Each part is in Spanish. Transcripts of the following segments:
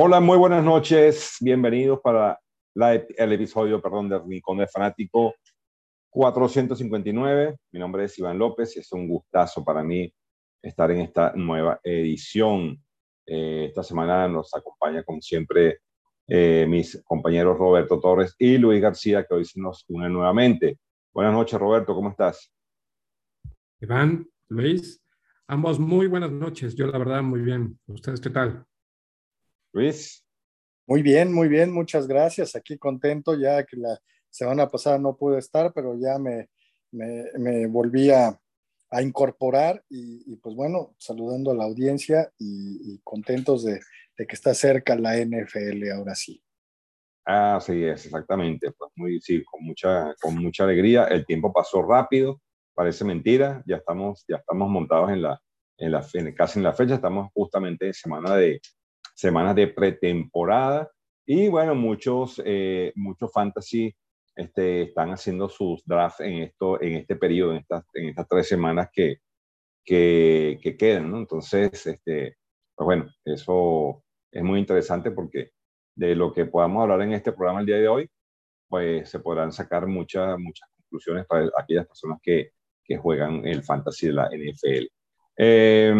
Hola, muy buenas noches. Bienvenidos para el episodio, perdón, de Rincón de Fanático 459. Mi nombre es Iván López y es un gustazo para mí estar en esta nueva edición. Eh, esta semana nos acompaña, como siempre, eh, mis compañeros Roberto Torres y Luis García, que hoy se nos unen nuevamente. Buenas noches, Roberto, ¿cómo estás? Iván, Luis, ambos muy buenas noches. Yo, la verdad, muy bien. ¿Ustedes qué tal? Luis. Muy bien, muy bien, muchas gracias. Aquí contento ya que la semana pasada no pude estar, pero ya me, me, volví a, incorporar y, pues bueno, saludando a la audiencia y, contentos de, que está cerca la NFL ahora sí. Ah, sí, es exactamente. Pues muy, sí, con mucha, con mucha alegría. El tiempo pasó rápido, parece mentira. Ya estamos, ya estamos montados en la, en la, casi en la fecha. Estamos justamente en semana de, semanas de pretemporada y bueno, muchos, eh, muchos fantasy este, están haciendo sus drafts en, en este periodo, en estas, en estas tres semanas que, que, que quedan, ¿no? Entonces, este, pues bueno, eso es muy interesante porque de lo que podamos hablar en este programa el día de hoy, pues se podrán sacar muchas, muchas conclusiones para aquellas personas que, que juegan el fantasy de la NFL. Eh,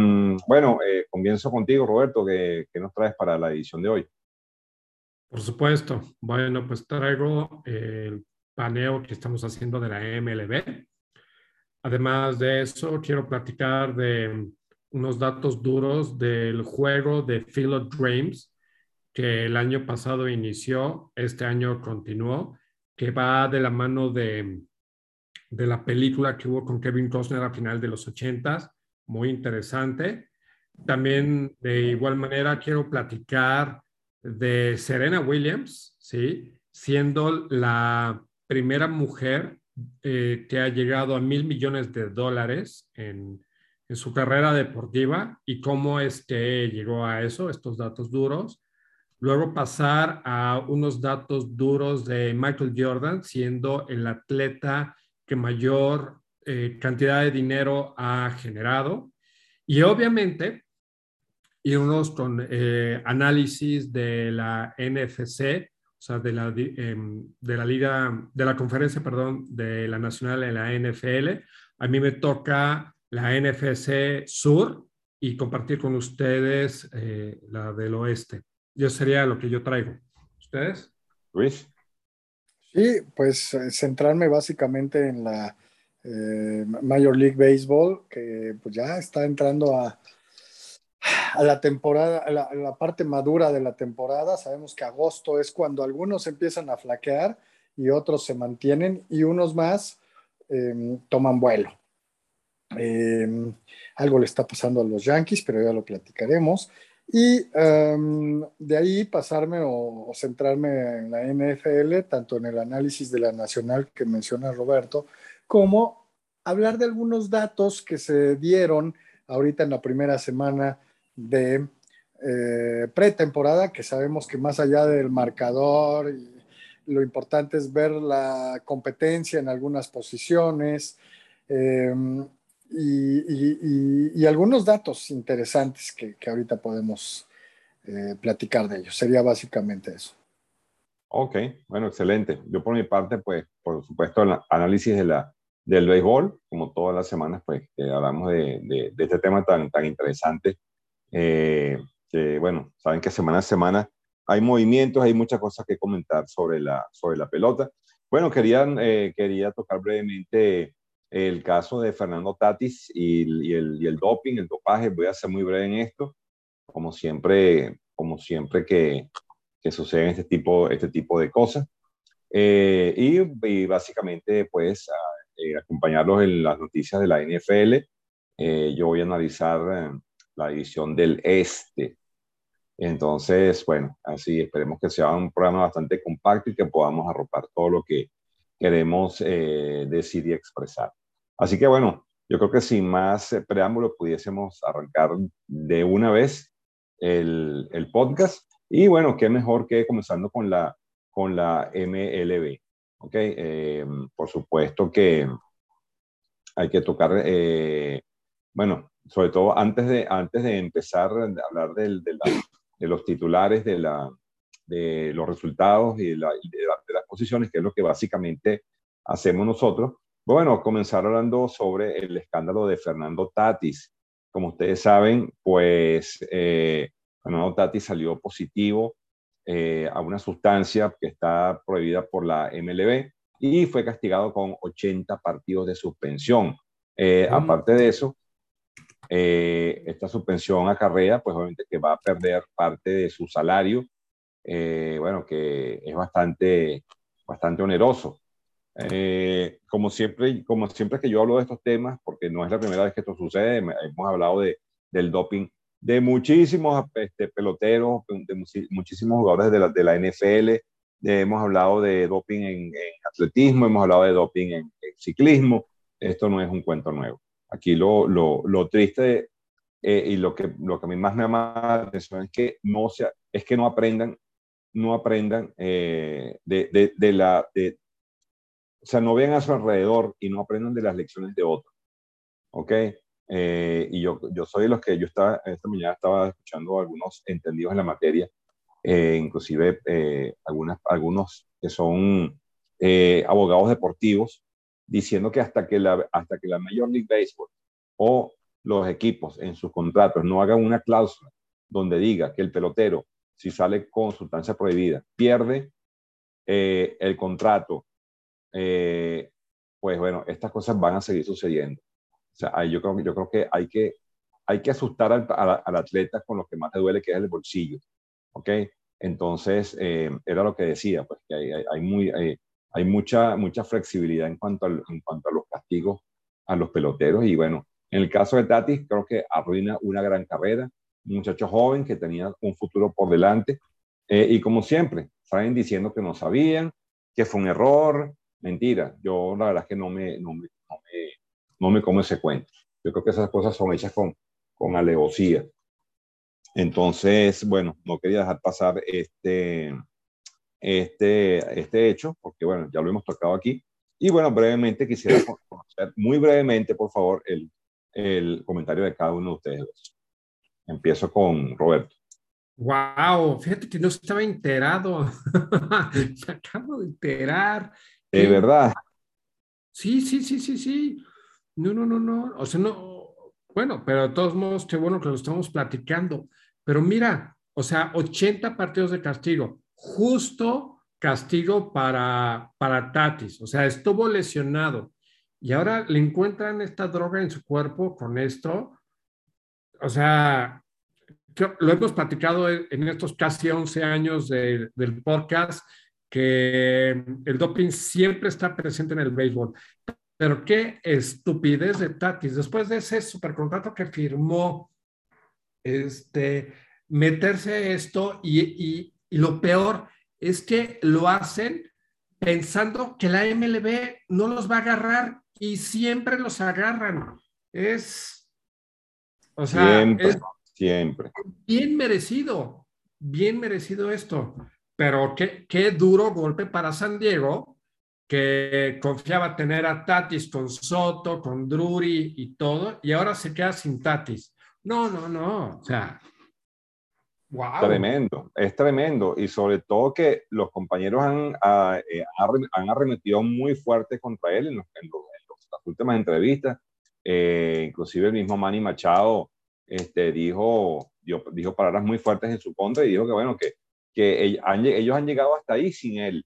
bueno, eh, comienzo contigo, Roberto, ¿qué, nos traes para la edición de hoy? Por supuesto. Bueno, pues traigo el paneo que estamos haciendo de la MLB. Además de eso, quiero platicar de unos datos duros del juego de Field of Dreams, que el año pasado inició, este año continuó, que va de la mano de, de la película que hubo con Kevin Costner a final de los 80 muy interesante. También de igual manera quiero platicar de Serena Williams, ¿sí? siendo la primera mujer eh, que ha llegado a mil millones de dólares en, en, su carrera deportiva y cómo es llegó a eso, estos datos duros. Luego pasar a unos datos duros de Michael Jordan, siendo el atleta que mayor eh, cantidad de dinero ha generado. Y obviamente, irnos con eh, análisis de la NFC, o sea, de la, em, de la liga, de la conferencia, perdón, de la nacional en la NFL. A mí me toca la NFC Sur y compartir con ustedes eh, la del oeste. Yo sería lo que yo traigo. ¿Ustedes? Luis. Sí, pues centrarme básicamente en la eh, Major League Baseball, que pues ya está entrando a, la temporada, a la, parte madura de la temporada. Sabemos que agosto es cuando algunos empiezan a flaquear y otros se mantienen y unos más em, toman vuelo. Em, algo le está pasando a los Yankees, pero ya lo platicaremos. Y em, de ahí pasarme o, centrarme en la NFL, tanto en el análisis de la nacional que menciona Roberto, como hablar de algunos datos que se dieron ahorita en la primera semana de eh, pretemporada, que sabemos que más allá del marcador, lo importante es ver la competencia en algunas posiciones em, y, algunos datos interesantes que, ahorita podemos eh, platicar de ellos. Sería básicamente eso. Ok, bueno, excelente. Yo por mi parte, pues, por supuesto, el análisis de la, del béisbol, como todas las semanas, pues hablamos de, este tema tan, tan interesante. Eh, que, bueno, saben que semana a semana hay movimientos, hay muchas cosas que comentar sobre la, sobre la pelota. Bueno, querían, eh, quería tocar brevemente el caso de Fernando Tatis y, el, y, el, doping, el dopaje. Voy a ser muy breve en esto, como siempre, como siempre que, que suceden este tipo, este tipo de cosas. Eh, y, básicamente, pues, eh, acompañarlos en las noticias de la NFL. Eh, yo voy a analizar eh, la división del Este. Entonces, bueno, así esperemos que sea un programa bastante compacto y que podamos arropar todo lo que queremos decir y expresar. Así que bueno, yo creo que sin más preámbulos pudiésemos arrancar de una vez el, el, podcast. Y bueno, qué mejor que comenzando con la, con la MLB. ¿Ok? Eh, por supuesto que hay que tocar, eh, bueno, sobre todo antes de, antes de empezar a hablar del, de, la, de los titulares de, la, de los resultados y de, las posiciones, que es lo que básicamente hacemos nosotros. Bueno, comenzar hablando sobre el escándalo de Fernando Tatis. Como ustedes saben, pues eh, Fernando Tatis salió positivo eh, a una sustancia que está prohibida por la MLB y fue castigado con 80 partidos de suspensión. Eh, aparte de eso, eh, esta suspensión acarrea, pues obviamente que va a perder parte de su salario, bueno, que es bastante, bastante oneroso. como, siempre, como siempre que yo hablo de estos temas, porque no es la primera vez que esto sucede, hemos hablado de, del doping de muchísimos este, peloteros, de muchísimos jugadores de la, NFL, hemos hablado de doping en, atletismo, hemos hablado de doping en, ciclismo. Esto no es un cuento nuevo. Aquí lo, triste eh, y lo que, a mí más me llama la atención es que no, sea, es que no aprendan, no aprendan eh, de, la... De, o sea, no vean a su alrededor y no aprendan de las lecciones de otros. ¿Ok? Eh, y yo, yo soy de los que yo estaba, esta mañana estaba escuchando algunos entendidos en la materia eh, inclusive eh, algunas, algunos que son eh, abogados deportivos, diciendo que hasta que, la, hasta que la Major League Baseball o los equipos en sus contratos no hagan una cláusula donde diga que el pelotero, si sale con sustancia prohibida, pierde el contrato, pues bueno, estas cosas van a seguir sucediendo. Sea, yo creo, yo creo que hay que, hay que asustar al, al, atleta con lo que más le duele, que es el bolsillo. ¿ok? Entonces, eh, era lo que decía, pues que hay, hay, muy, hay, mucha, mucha flexibilidad en cuanto, en cuanto a los castigos a los peloteros. Y bueno, en el caso de Tatis, creo que arruina una gran carrera, un muchacho joven que tenía un futuro por delante. Eh, y como siempre, salen diciendo que no sabían, que fue un error. Mentira, yo la verdad es que no me, no me, no me, no me como ese cuento. Yo creo que esas cosas son hechas con, con alevosía. Entonces, bueno, no quería dejar pasar este, este, este hecho, porque bueno, ya lo hemos tocado aquí. Y bueno, brevemente quisiera conocer, muy brevemente, por favor, el, el comentario de cada uno de ustedes dos. Empiezo con Roberto. Wow, fíjate que no estaba enterado. Me acabo de enterar. De verdad. Sí, sí, sí, sí, sí. No, no, no, no. O sea, no, bueno, pero de todos modos, qué bueno que lo estamos platicando. Pero mira, o sea, 80 partidos de castigo, justo castigo para, para Tatis. O sea, estuvo lesionado y ahora le encuentran esta droga en su cuerpo con esto. O sea, lo hemos platicado en estos casi 11 años del podcast, que el doping siempre está presente en el béisbol. Pero qué estupidez de Tatis. Después de ese supercontrato que firmó, este, meterse esto y, lo peor es que lo hacen pensando que la MLB no los va a agarrar y siempre los agarran. Es, o sea, siempre, siempre. Bien merecido, bien merecido esto. Pero qué, qué duro golpe para San Diego, que confiaba tener a Tatis con Soto, con Drury y todo, y ahora se queda sin Tatis. No, no, no, o sea, wow. Tremendo, es tremendo, y sobre todo que los compañeros han, ah, eh, han arremetido muy fuerte contra él en, las últimas entrevistas, eh, inclusive el mismo Manny Machado este, dijo, dijo palabras muy fuertes en su contra y dijo que bueno, que, que ellos han llegado hasta ahí sin él,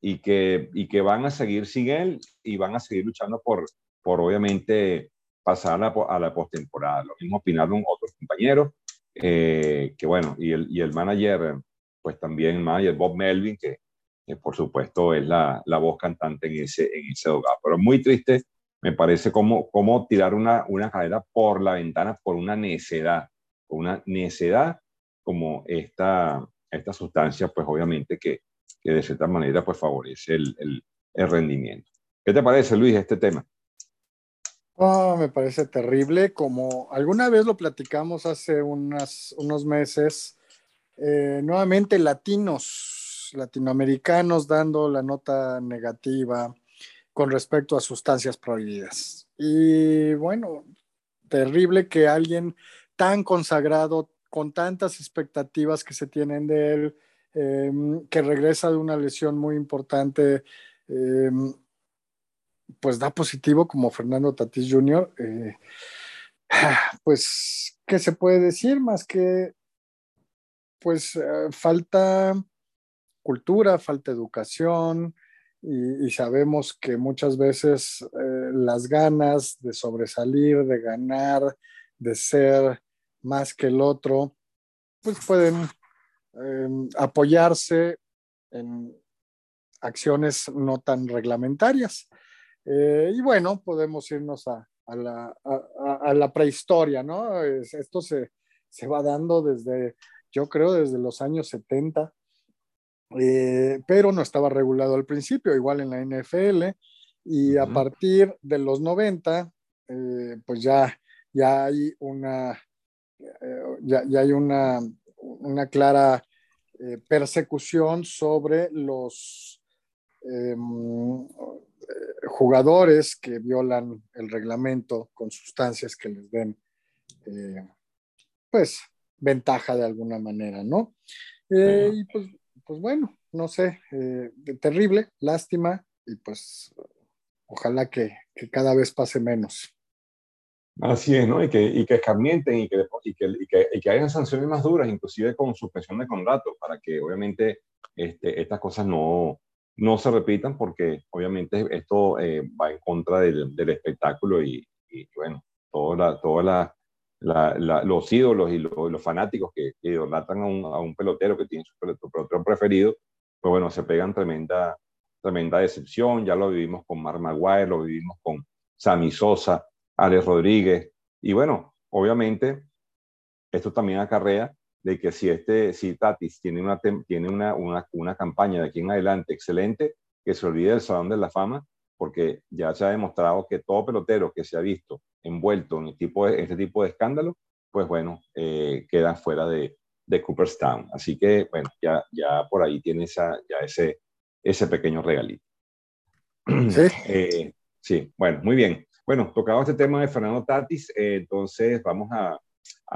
y que, y que van a seguir sin él y van a seguir luchando por, por obviamente, pasar a la, a la postemporada. Lo mismo opinaron otros compañeros, eh, que bueno, y el, y el manager, pues también el manager Bob Melvin, que, por supuesto es la, la, voz cantante en ese, en ese hogar. Pero muy triste, me parece como, como tirar una, una carrera por la ventana por una necedad, una necedad como esta, esta sustancia, pues obviamente que, que de cierta manera pues favorece el, el, rendimiento. ¿Qué te parece, Luis, este tema? Oh, me parece terrible. Como alguna vez lo platicamos hace unas, unos meses, eh, nuevamente latinos, latinoamericanos dando la nota negativa con respecto a sustancias prohibidas. Y bueno, terrible que alguien tan consagrado, con tantas expectativas que se tienen de él, em, que regresa de una lesión muy importante, em, pues da positivo como Fernando Tatis Jr., eh, pues, ¿qué se puede decir más que, pues, eh, falta cultura, falta educación, y, sabemos que muchas veces eh, las ganas de sobresalir, de ganar, de ser más que el otro, pues pueden em, apoyarse en acciones no tan reglamentarias. Eh, y bueno, podemos irnos a, la, prehistoria, ¿no? esto se, se, va dando desde, yo creo, desde los años 70 eh, pero no estaba regulado al principio, igual en la NFL, y a partir de los 90, eh, pues ya, ya hay una, eh, ya, hay una, una clara persecución sobre los em, jugadores que violan el reglamento con sustancias que les den, pues, ventaja de alguna manera, ¿no? y pues pues bueno, no sé, eh, terrible, lástima y pues ojalá que, cada vez pase menos. Así es, ¿no? Y que, y que escarmienten y que, y que, y que, y que hayan sanciones más duras, inclusive con suspensión de contrato, para que obviamente este, estas cosas no, no se repitan, porque obviamente esto eh, va en contra del, del espectáculo y, bueno, toda la, toda la, los ídolos y los, fanáticos que, que idolatran a un, a un, pelotero que tiene su pelotero preferido, pues bueno, se pegan tremenda, tremenda decepción. Ya lo vivimos con Mark Maguire, lo vivimos con Sammy Sosa, Alex Rodríguez. Y bueno, obviamente, esto también acarrea de que si, este, si Tatis tiene, una, tiene una, una, una campaña de aquí en adelante excelente, que se olvide del Salón de la Fama, porque ya se ha demostrado que todo pelotero que se ha visto envuelto en, tipo de, este tipo de escándalo, pues bueno, eh, quedan fuera de, de, Cooperstown. Así que, bueno, ya, ya por ahí tiene esa, ya ese, ese pequeño regalito. Sí. Eh, sí, bueno, muy bien. Bueno, tocado este tema de Fernando Tatis, eh, entonces vamos a,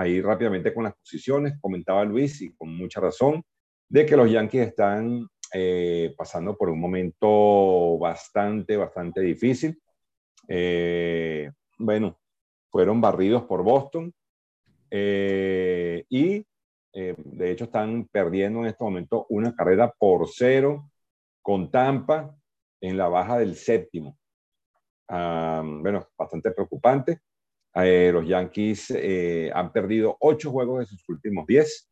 ir rápidamente con las posiciones. Comentaba Luis, y con mucha razón, de que los Yankees están eh, pasando por un momento bastante, bastante difícil. Eh, bueno, fueron barridos por Boston y de hecho están perdiendo en este momento una carrera por cero con Tampa en la baja del séptimo. Bueno, bastante preocupante. los Yankees han perdido ocho juegos de sus últimos diez.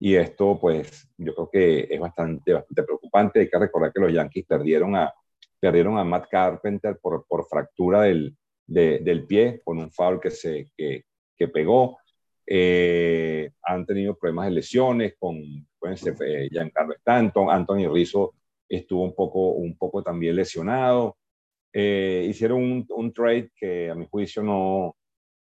Y esto, pues, yo creo que es bastante, bastante preocupante. Hay que recordar que los Yankees perdieron a, perdieron a Matt Carpenter por, por fractura del, del pie, con un foul que, se, que, que pegó. Eh, han tenido problemas de lesiones con eh, Giancarlo Stanton, Anthony Rizzo estuvo un poco, un poco también lesionado. Eh, hicieron un, un, trade que a mi juicio no,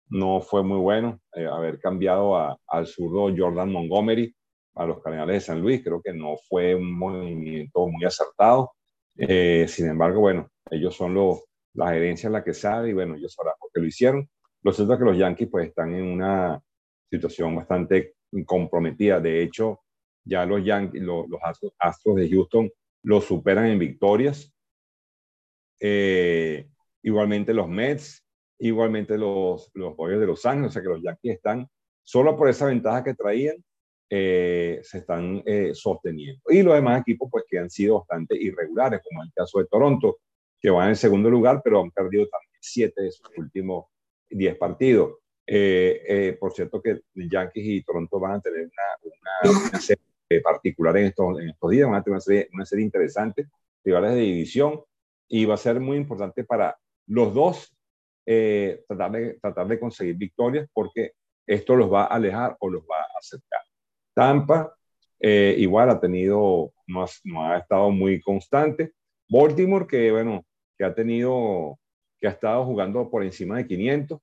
no fue muy bueno, haber cambiado a, al zurdo Jordan Montgomery a los Cardenales de San Luis. Creo que no fue un movimiento muy acertado. Eh, sin embargo, bueno, ellos son los, la gerencia la que sabe y bueno, ellos sabrán por qué lo hicieron. Lo cierto es que los Yankees pues están en una situación bastante comprometida. De hecho, ya los Yankees, los, Astros, de Houston los superan en victorias. Eh, igualmente los Mets, igualmente los, los de Los Ángeles, o sea que los Yankees están solo por esa ventaja que traían, eh, se están eh, sosteniendo. Y los demás equipos, pues, que han sido bastante irregulares, como el caso de Toronto, que van en segundo lugar, pero han perdido también siete de sus últimos diez partidos. Eh, por cierto, que Yankees y Toronto van a tener una, una, serie particular en estos, en estos días, van a tener una serie, una serie interesante, rivales de división, y va a ser muy importante para los dos tratar, de, tratar de conseguir victorias, porque esto los va a alejar o los va a acercar. Tampa, eh, igual ha tenido, no ha, estado muy constante. Baltimore, que bueno, que ha tenido, que ha estado jugando por encima de 500,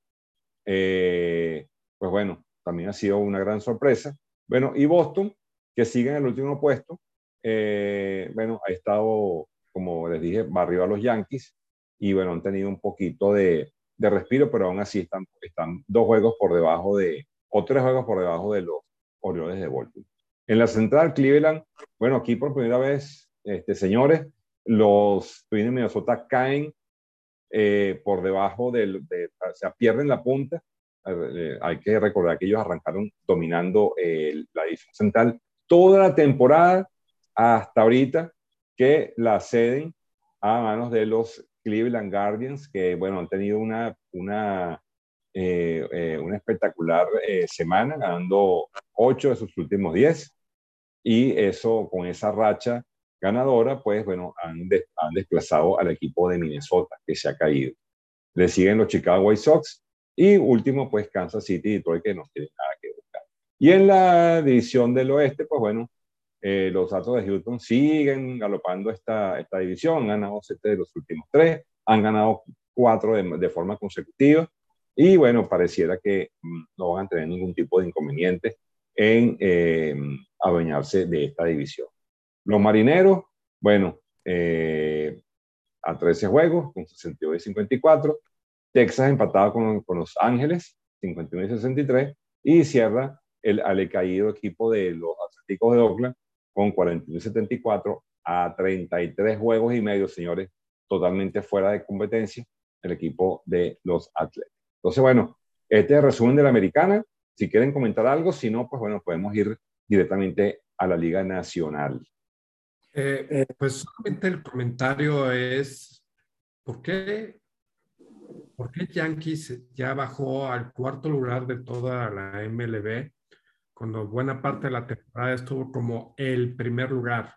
eh, pues bueno, también ha sido una gran sorpresa. Bueno, y Boston, que sigue en el último puesto, eh, bueno, ha estado, como les dije, barrio a los Yankees y bueno, han tenido un poquito de, de respiro, pero aún así están, están dos juegos por debajo de, o tres juegos por debajo de los, Orioles de Baltimore. En la central, Cleveland, bueno, aquí por primera vez, este, señores, los Twins de Minnesota caen eh, por debajo del, o sea, pierden la punta. Eh, hay que recordar que ellos arrancaron dominando la división central toda la temporada hasta ahorita que la ceden a manos de los Cleveland Guardians, que bueno, han tenido una, una, eh, una espectacular semana, ganando 8 de sus últimos 10. Y eso, con esa racha, ganadora, pues bueno, han, han desplazado al equipo de Minnesota, que se ha caído. Le siguen los Chicago White Sox y último, pues Kansas City y Detroit, que no tienen nada que buscar. Y en la división del oeste, pues bueno, eh, los Astros de Houston siguen galopando esta, esta división, han ganado siete de los últimos tres, han ganado cuatro de, de forma consecutiva y bueno, pareciera que mm, no van a tener ningún tipo de inconveniente en eh, adueñarse de esta división. Los marineros, bueno, eh, a 13 juegos, con 62 y 54. Texas empatado con, con, Los Ángeles, 51 y 63. Y cierra el alecaído equipo de los Atléticos de Oakland con 41 y 74 a 33 juegos y medio, señores, totalmente fuera de competencia el equipo de los Atléticos. Entonces, bueno, este es el resumen de la americana. Si quieren comentar algo, si no, pues bueno, podemos ir directamente a la Liga Nacional. Eh, pues solamente el comentario es, ¿por qué, ¿por qué Yankees ya bajó al cuarto lugar de toda la MLB cuando buena parte de la temporada estuvo como el primer lugar?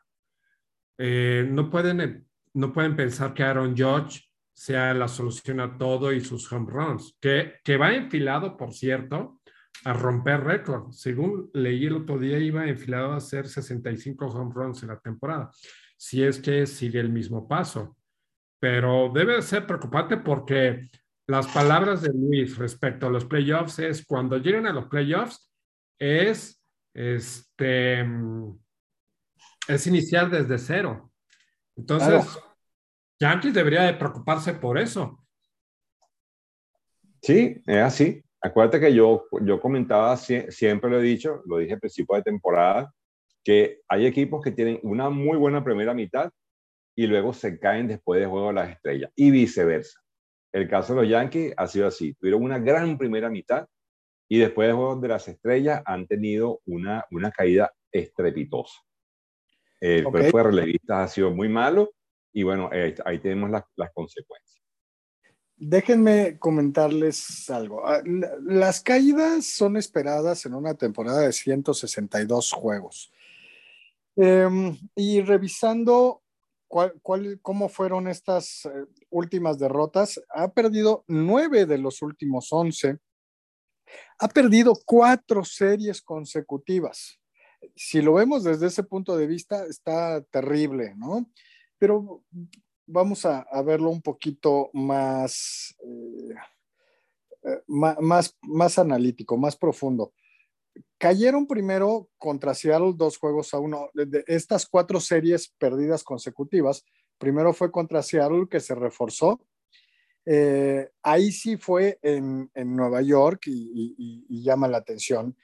Eh, no, pueden, no pueden pensar que Aaron Judge sea la solución a todo y sus home runs, que, que va enfilado, por cierto, a romper récord. Según leí el otro día, iba enfilado a hacer 65 home runs en la temporada, si es que sigue el mismo paso. Pero debe ser preocupante porque las palabras de Luis respecto a los playoffs es cuando lleguen a los playoffs es este es iniciar desde cero. Entonces, Yankees debería de preocuparse por eso. Sí, es así. Acuérdate que yo, yo comentaba, siempre lo he dicho, lo dije al principio de temporada, que hay equipos que tienen una muy buena primera mitad y luego se caen después de juego de las estrellas y viceversa. El caso de los Yankees ha sido así, tuvieron una gran primera mitad y después de juego de las estrellas han tenido una, una caída estrepitosa. El cuerpo de relevistas ha sido muy malo y bueno, ahí tenemos las, las consecuencias. Déjenme comentarles algo. Ah, las caídas son esperadas en una temporada de 162 juegos. Em, y revisando cuál, cómo fueron estas eh, últimas derrotas, ha perdido nueve de los últimos once. Ha perdido cuatro series consecutivas. Si lo vemos desde ese punto de vista, está terrible, ¿no? Pero vamos a, verlo un poquito más, eh, eh, más, más analítico, más profundo. Cayeron primero contra Seattle dos juegos a uno. De estas cuatro series perdidas consecutivas, primero fue contra Seattle que se reforzó. Eh, ahí sí fue en, Nueva York y llama la atención.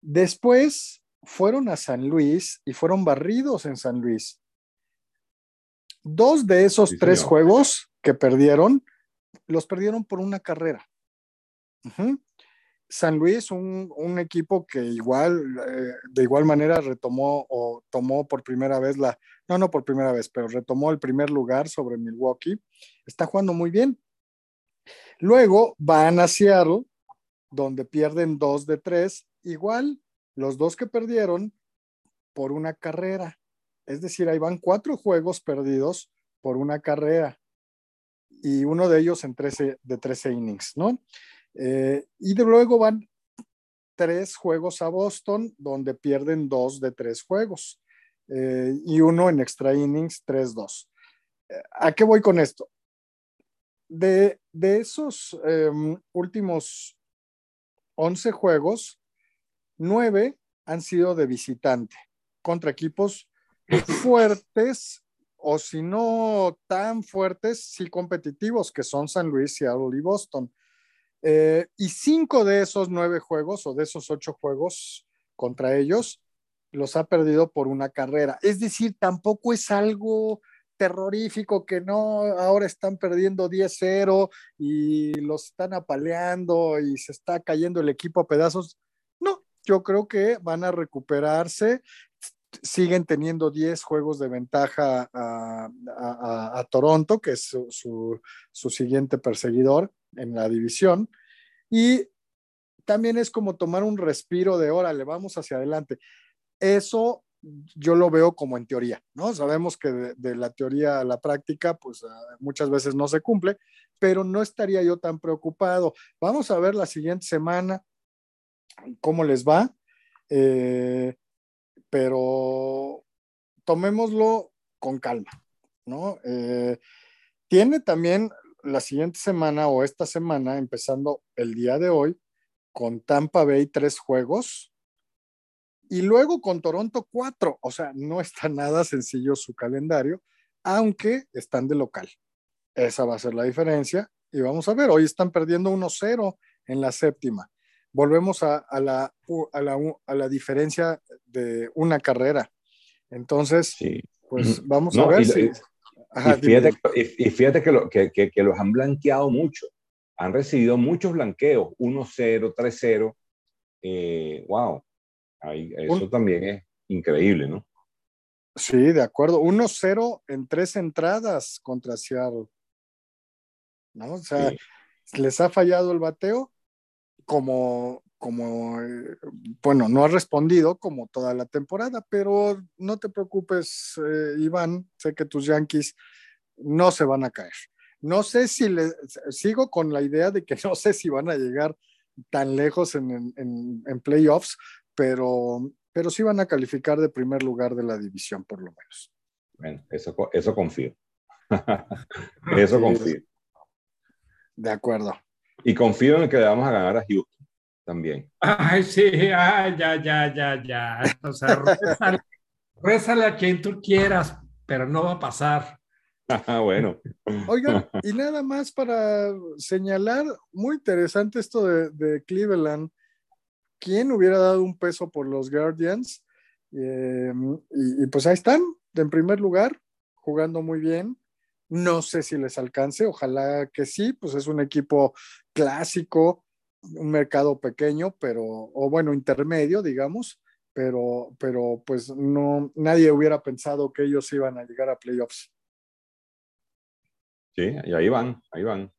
Después fueron a San Luis y fueron barridos en San Luis. Dos de esos tres juegos que perdieron, los perdieron por una carrera. San Luis, un, equipo que igual, eh, de igual manera retomó o tomó por primera vez la, no, no por primera vez, pero retomó el primer lugar sobre Milwaukee, está jugando muy bien. Luego van a Seattle, donde pierden dos de tres, igual los dos que perdieron por una carrera. Es decir, ahí van cuatro juegos perdidos por una carrera y uno de ellos en 13, de 13 innings, ¿no? Eh, y de luego van tres juegos a Boston, donde pierden dos de tres juegos, eh, y uno en extra innings, 3-2. Eh, ¿A qué voy con esto? De, de esos em, últimos 11 juegos, nueve han sido de visitante contra equipos fuertes o si no tan fuertes, sí competitivos, que son San Luis, Seattle y Boston. Eh, y cinco de esos nueve juegos o de esos ocho juegos contra ellos, los ha perdido por una carrera. Es decir, tampoco es algo terrorífico que no, ahora están perdiendo 10-0 y los están apaleando y se está cayendo el equipo a pedazos. No, yo creo que van a recuperarse. Siguen teniendo 10 juegos de ventaja a, Toronto, que es su, su siguiente perseguidor en la división. Y también es como tomar un respiro de órale, vamos hacia adelante. Eso yo lo veo como en teoría, ¿no? Sabemos que de, la teoría a la práctica, pues ah, muchas veces no se cumple, pero no estaría yo tan preocupado. Vamos a ver la siguiente semana cómo les va, eh, pero tomémoslo con calma, ¿no? Eh, tiene también la siguiente semana o esta semana, empezando el día de hoy, con Tampa Bay tres juegos y luego con Toronto cuatro. O sea, no está nada sencillo su calendario, aunque están de local. Esa va a ser la diferencia. Y vamos a ver, hoy están perdiendo 1-0 en la séptima. Volvemos a, la, a, la, diferencia de una carrera. Entonces, pues vamos a ver si... y, fíjate, que, lo, que, que los han blanqueado mucho han recibido muchos blanqueos, 1-0, 3-0. Eh, wow, eso también es increíble, ¿no? Sí, de acuerdo. 1-0 en tres entradas contra Seattle. ¿No? O sea, les ha fallado el bateo como, como, eh, bueno, no ha respondido como toda la temporada, pero no te preocupes, eh, Iván, sé que tus Yankees no se van a caer. No sé si le sigo con la idea de que no sé si van a llegar tan lejos en, playoffs, pero, pero sí van a calificar de primer lugar de la división, por lo menos. Bueno, eso, eso confío. eso confío. De acuerdo. Y confío en que le vamos a ganar a Houston también. Ay, sí, ya, ya, ya, ya. O sea, rézale a quien tú quieras, pero no va a pasar. Ah, bueno. Oigan, y nada más para señalar, muy interesante esto de, Cleveland. ¿Quién hubiera dado un peso por los Guardians? Em, y, pues ahí están, en primer lugar, jugando muy bien. No sé si les alcance, ojalá que sí, pues es un equipo clásico, un mercado pequeño, pero, o bueno, intermedio, digamos, pero, pero pues no, nadie hubiera pensado que ellos iban a llegar a playoffs. Sí, y ahí van, ahí van.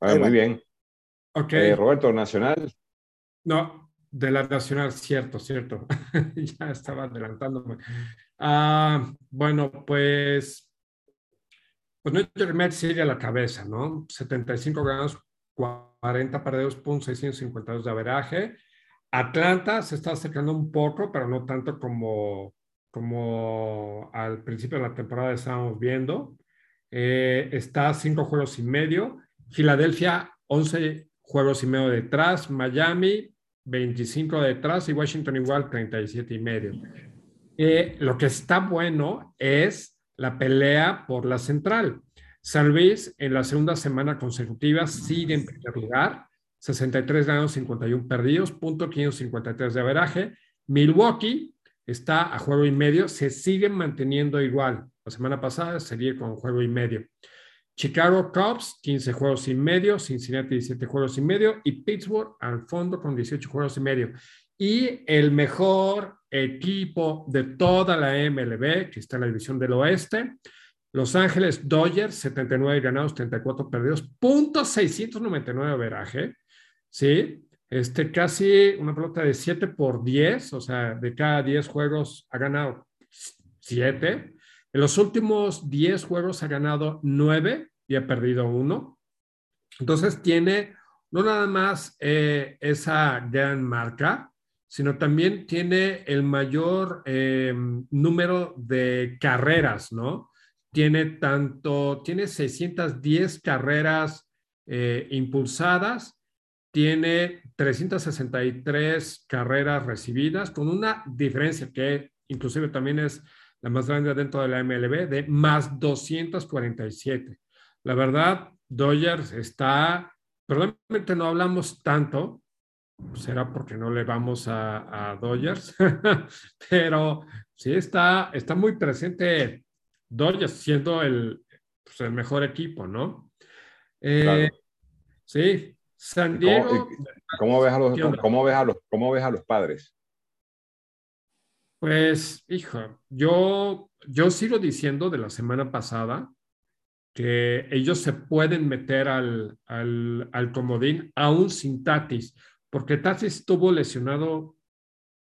muy bien. Ok. Eh, Roberto, Nacional. No, de la Nacional, cierto, cierto. ya estaba adelantándome. Ah, bueno, pues, pues New Mets sigue a la cabeza, ¿no? 75 ganas, 40 perdidos, puntos 652 de averaje. Atlanta se está acercando un poco, pero no tanto como, como al principio de la temporada estábamos viendo. Eh, está cinco juegos y medio. Filadelfia, 11 juegos y medio detrás. Miami, 25 detrás. Y Washington igual, 37 y medio. Eh, lo que está bueno es la pelea por la central. San Luis en la segunda semana consecutiva sigue en primer lugar, 63 ganados, 51 perdidos, punto 553 de averaje. Milwaukee está a juego y medio, se sigue manteniendo igual, la semana pasada sería con juego y medio. Chicago Cubs, 15 juegos y medio, Cincinnati 17 juegos y medio y Pittsburgh al fondo con 18 juegos y medio. Y el mejor equipo de toda la MLB, que está en la división del oeste, Los Ángeles Dodgers, 79 ganados, 34 perdidos, punto 699 veraje, ¿sí? Este, casi una pelota de 7 por 10, o sea, de cada 10 juegos ha ganado 7. En los últimos 10 juegos ha ganado 9 y ha perdido 1. Entonces tiene no nada más eh, esa gran marca, sino también tiene el mayor eh, número de carreras, ¿no? Tiene tanto, tiene 610 carreras eh, impulsadas, tiene 363 carreras recibidas, con una diferencia que inclusive también es la más grande dentro de la MLB, de más 247. La verdad, Dodgers está, probablemente no hablamos tanto será porque no le vamos a, Dodgers, pero sí está, está muy presente Dodgers siendo el, pues, el mejor equipo, ¿no? Eh, sí, San Diego. ¿Cómo, ves a los, cómo, ves a los, ¿Cómo ves a los padres? Pues, hijo, yo, yo sigo diciendo de la semana pasada que ellos se pueden meter al, al, al comodín aún sin Tatis porque Tatis estuvo lesionado,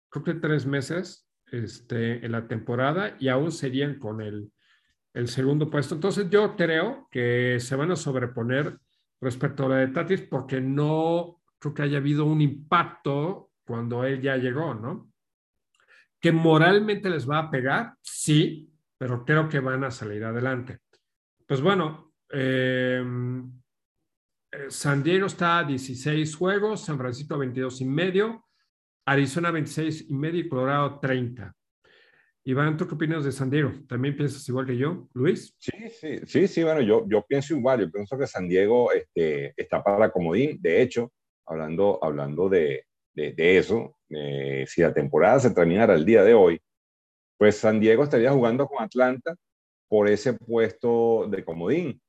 creo que tres meses este, en la temporada y aún serían con el, el segundo puesto. Entonces yo creo que se van a sobreponer respecto a la de Tatis porque no creo que haya habido un impacto cuando él ya llegó, ¿no? Que moralmente les va a pegar, sí, pero creo que van a salir adelante. Pues bueno, eh, eh, San Diego está a 16 juegos, San Francisco 22 y medio, Arizona 26 y medio Colorado 30. Iván, ¿tú qué opinas de San Diego? ¿También piensas igual que yo, Luis? Sí, sí, sí, sí bueno, yo, yo pienso igual, yo pienso que San Diego este, está para comodín. De hecho, hablando, hablando de, eso, eh, si la temporada se terminara el día de hoy, pues San Diego estaría jugando con Atlanta por ese puesto de comodín.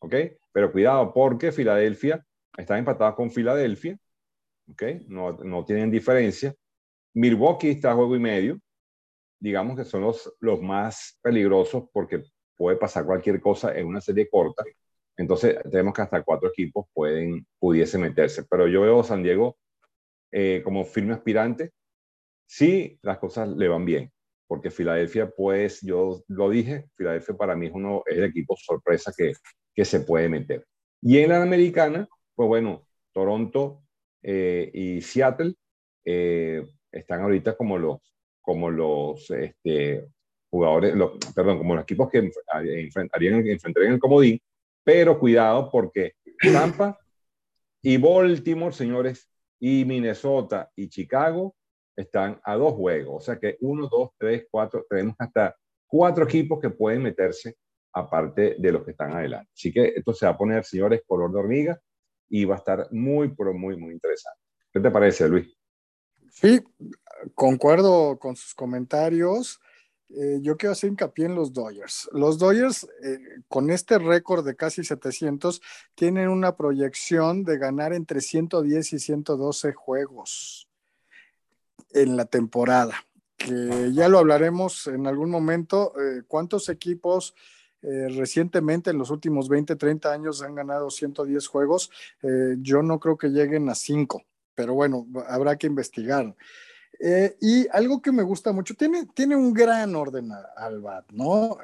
¿ok? Pero cuidado porque Filadelfia está empatada con Filadelfia, ¿ok? No, no tienen diferencia. Milwaukee está a juego y medio, digamos que son los, los más peligrosos porque puede pasar cualquier cosa en una serie corta. Entonces, tenemos que hasta cuatro equipos pueden, pudiese meterse. Pero yo veo San Diego eh, como firme aspirante si las cosas le van bien. Porque Filadelfia, pues, yo lo dije, Filadelfia para mí es, uno, el equipo sorpresa que, que se puede meter. Y en la americana, pues bueno, Toronto eh, y Seattle eh, están ahorita como los, como los este, jugadores, perdón, como los equipos que enfrentarían, enfrentarían el comodín, pero cuidado porque Tampa y Baltimore, señores, y Minnesota y Chicago están a dos juegos. O sea que uno, dos, tres, cuatro, tenemos hasta cuatro equipos que pueden meterse aparte de los que están adelante. Así que esto se va a poner, señores, color de hormiga y va a estar muy, pero muy, muy interesante. ¿Qué te parece, Luis? Sí, concuerdo con sus comentarios. Eh, yo quiero hacer hincapié en los Dodgers. Los Dodgers, eh, con este récord de casi 700, tienen una proyección de ganar entre 110 y 112 juegos en la temporada, que ya lo hablaremos en algún momento. Eh, ¿Cuántos equipos recientemente, en los últimos 20, 30 años, han ganado 110 juegos. Yo no creo que lleguen a 5, pero bueno, habrá que investigar. Eh, y algo que me gusta mucho, tiene, tiene un gran orden al BAT, ¿no?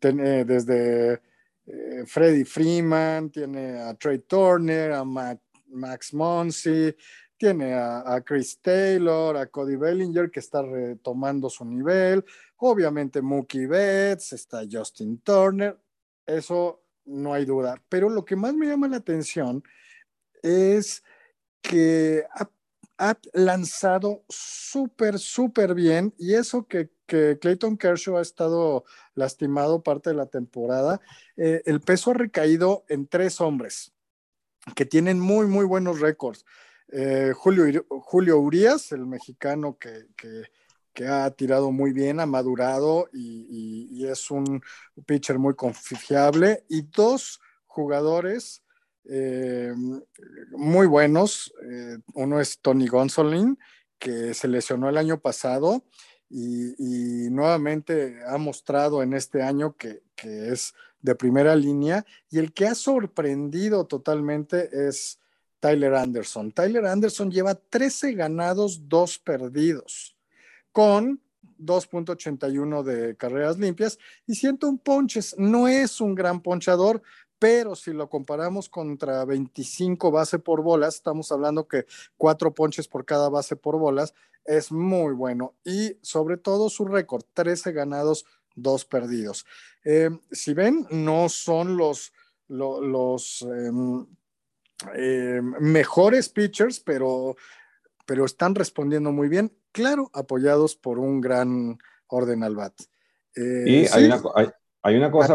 desde Freddy Freeman, tiene a Trey Turner, a Max Monsi, tiene a, Chris Taylor, a Cody Bellinger, que está retomando su nivel, obviamente Mookie Betts, está Justin Turner, eso no hay duda, pero lo que más me llama la atención es que lanzado súper, súper bien y eso que, Clayton Kershaw ha estado lastimado parte de la temporada, eh, el peso ha recaído en tres hombres que tienen muy, muy buenos récords. Eh, Julio, Julio Urias, el mexicano que, ha tirado muy bien, ha madurado y, es un pitcher muy confiable. Y dos jugadores eh, muy buenos. Eh, uno es Tony Gonsolin, que se lesionó el año pasado y, nuevamente ha mostrado en este año que, que, es de primera línea. Y el que ha sorprendido totalmente es Tyler Anderson. Tyler Anderson lleva 13 ganados, 2 perdidos, con 2.81 de carreras limpias y 101 ponches. No es un gran ponchador, pero si lo comparamos contra 25 base por bolas, estamos hablando que 4 ponches por cada base por bolas es muy bueno. Y sobre todo su récord, 13 ganados, 2 perdidos. Eh, si ven, no son los, los, em, eh, mejores pitchers, pero, pero están respondiendo muy bien, claro, apoyados por un gran orden al bat. Eh, y hay, una, hay, una, cosa,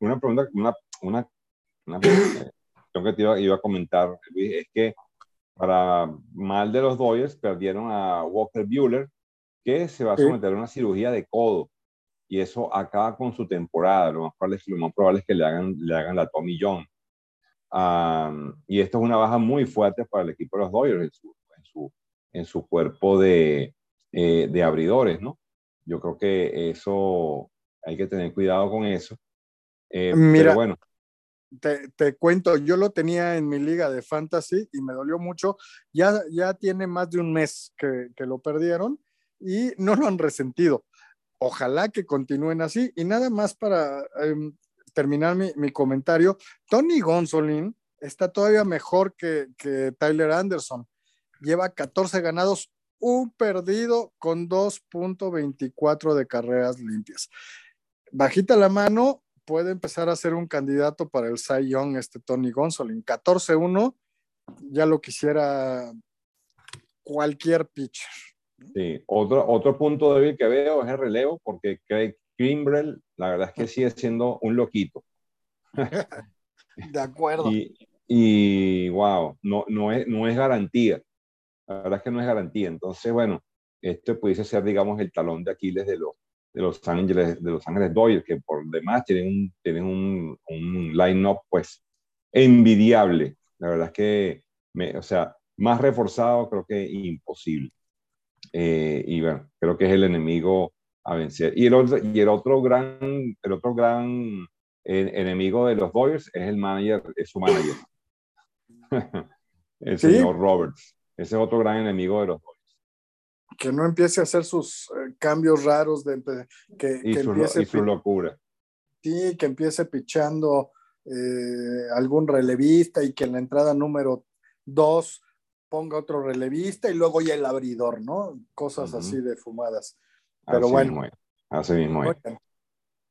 una pregunta, una, una, una que te iba, a comentar, es que para mal de los Dodgers, perdieron a Walker Bueller, que se va a someter a una cirugía de codo. Y eso acaba con su temporada. Lo más probable es, lo más probable es que le hagan, le hagan la Tommy John. y esto es una baja muy fuerte para el equipo de los Dodgers en su, en su, en su cuerpo de, eh, de abridores, ¿no? Yo creo que eso hay que tener cuidado con eso. Eh, Mira, bueno. Te, te, cuento, yo lo tenía en mi liga de fantasy y me dolió mucho. Ya, ya tiene más de un mes que, que lo perdieron y no lo han resentido. Ojalá que continúen así. Y nada más para em, terminar mi, mi, comentario, Tony Gonzolin está todavía mejor que, que Tyler Anderson. Lleva 14 ganados, un perdido con 2.24 de carreras limpias. Bajita la mano, puede empezar a ser un candidato para el Cy Young, este Tony Gonsolin. 14-1, ya lo quisiera cualquier pitcher. Sí, otro, otro punto débil que veo es el relevo, porque Craig Kimbrell, la verdad es que sigue siendo un loquito. De acuerdo. y, y, wow, no, no, es, no es garantía. La verdad es que no es garantía. Entonces, bueno, esto pudiese ser, digamos, el talón de Aquiles de los, de los Ángeles, de los Ángeles Dodgers, que por demás tienen un, tienen un, un line-up, pues, envidiable. La verdad es que, me, o sea, más reforzado creo que imposible. Eh, y bueno, creo que es el enemigo a vencer. Y el otro, y el otro gran, el otro gran enemigo de los Dodgers es el manager, es su manager. el señor Roberts. Ese es otro gran enemigo de los Dodgers que no empiece a hacer sus eh, cambios raros de que, y, su, empiece su locura. Sí, que empiece pichando eh, algún relevista y que en la entrada número dos ponga otro relevista y luego ya el abridor, ¿no? Cosas así de fumadas. Pero bueno. así mismo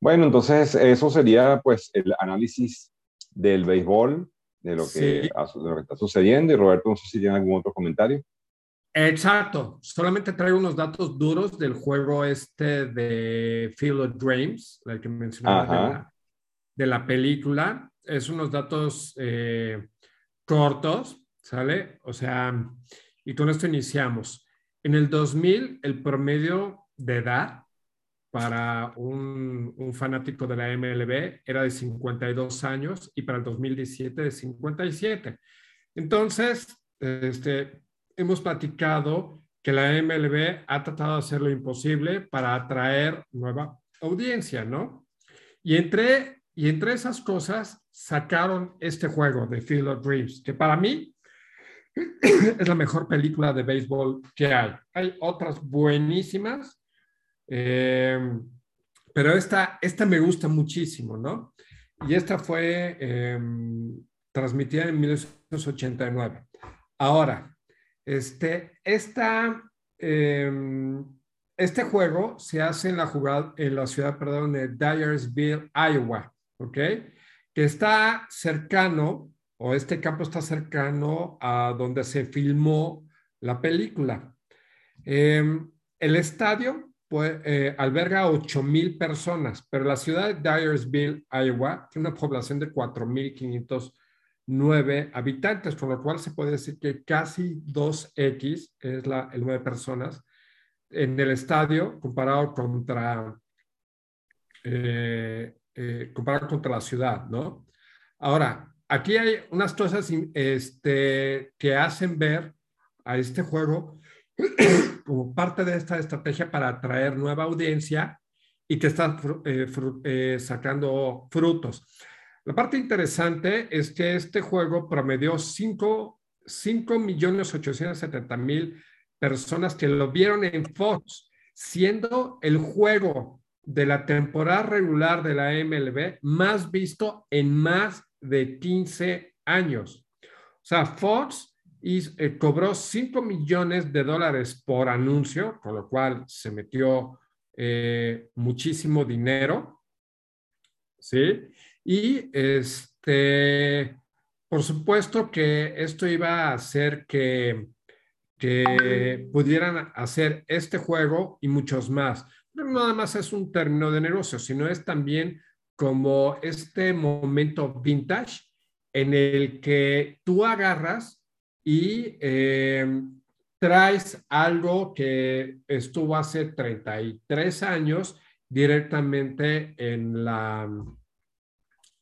Bueno, entonces eso sería pues el análisis del béisbol, de lo, que, de lo que está sucediendo. Y Roberto, no sé si tiene algún otro comentario. Exacto, solamente traigo unos datos duros del juego este de Field of Dreams, el que mencionaba de la, película. Es unos datos eh, cortos, ¿sale? O sea, y con esto iniciamos. En el 2000, el promedio de edad para un, un, fanático de la MLB era de 52 años y para el 2017 de 57. Entonces, este, hemos platicado que la MLB ha tratado de hacer lo imposible para atraer nueva audiencia, ¿no? Y entre, y entre esas cosas sacaron este juego de Field of Dreams, que para mí es la mejor película de béisbol que hay. Hay otras buenísimas, eh, pero esta, esta me gusta muchísimo, ¿no? Y esta fue eh, transmitida en 1989. Ahora, este, em, este juego se hace en la, jugada, en la ciudad perdón, de Dyersville, Iowa, ¿ok? Que está cercano, o este campo está cercano a donde se filmó la película. Em, el estadio pues, eh, alberga 8 mil personas, pero la ciudad de Dyersville, Iowa, tiene una población de 4.500 nueve habitantes, con lo cual se puede decir que casi 2X es la, el nueve personas en el estadio comparado contra, eh, eh, comparado contra la ciudad, ¿no? Ahora, aquí hay unas cosas este, que hacen ver a este juego como parte de esta estrategia para atraer nueva audiencia y que está eh, sacando frutos. La parte interesante es que este juego promedió 5 millones mil personas que lo vieron en Fox, siendo el juego de la temporada regular de la MLB más visto en más de 15 años. O sea, Fox eh, cobró 5 millones de dólares por anuncio, con lo cual se metió eh, muchísimo dinero. ¿Sí? Y este, por supuesto que esto iba a hacer que, que pudieran hacer este juego y muchos más. No nada más es un término de negocio, sino es también como este momento vintage en el que tú agarras y eh, traes algo que estuvo hace 33 años directamente en la,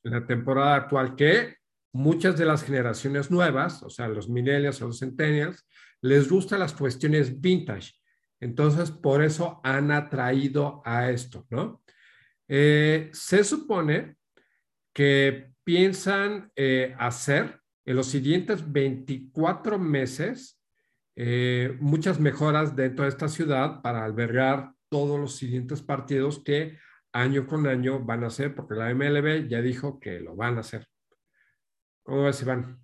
la temporada actual, que muchas de las generaciones nuevas, o sea, los millennials o los centennials, les gustan las cuestiones vintage. Entonces, por eso han atraído a esto, ¿no? Eh, se supone que piensan eh, hacer en los siguientes 24 meses eh, muchas mejoras dentro de esta ciudad para albergar todos los siguientes partidos que año con año van a hacer, porque la MLB ya dijo que lo van a hacer. ¿Cómo ves, Iván?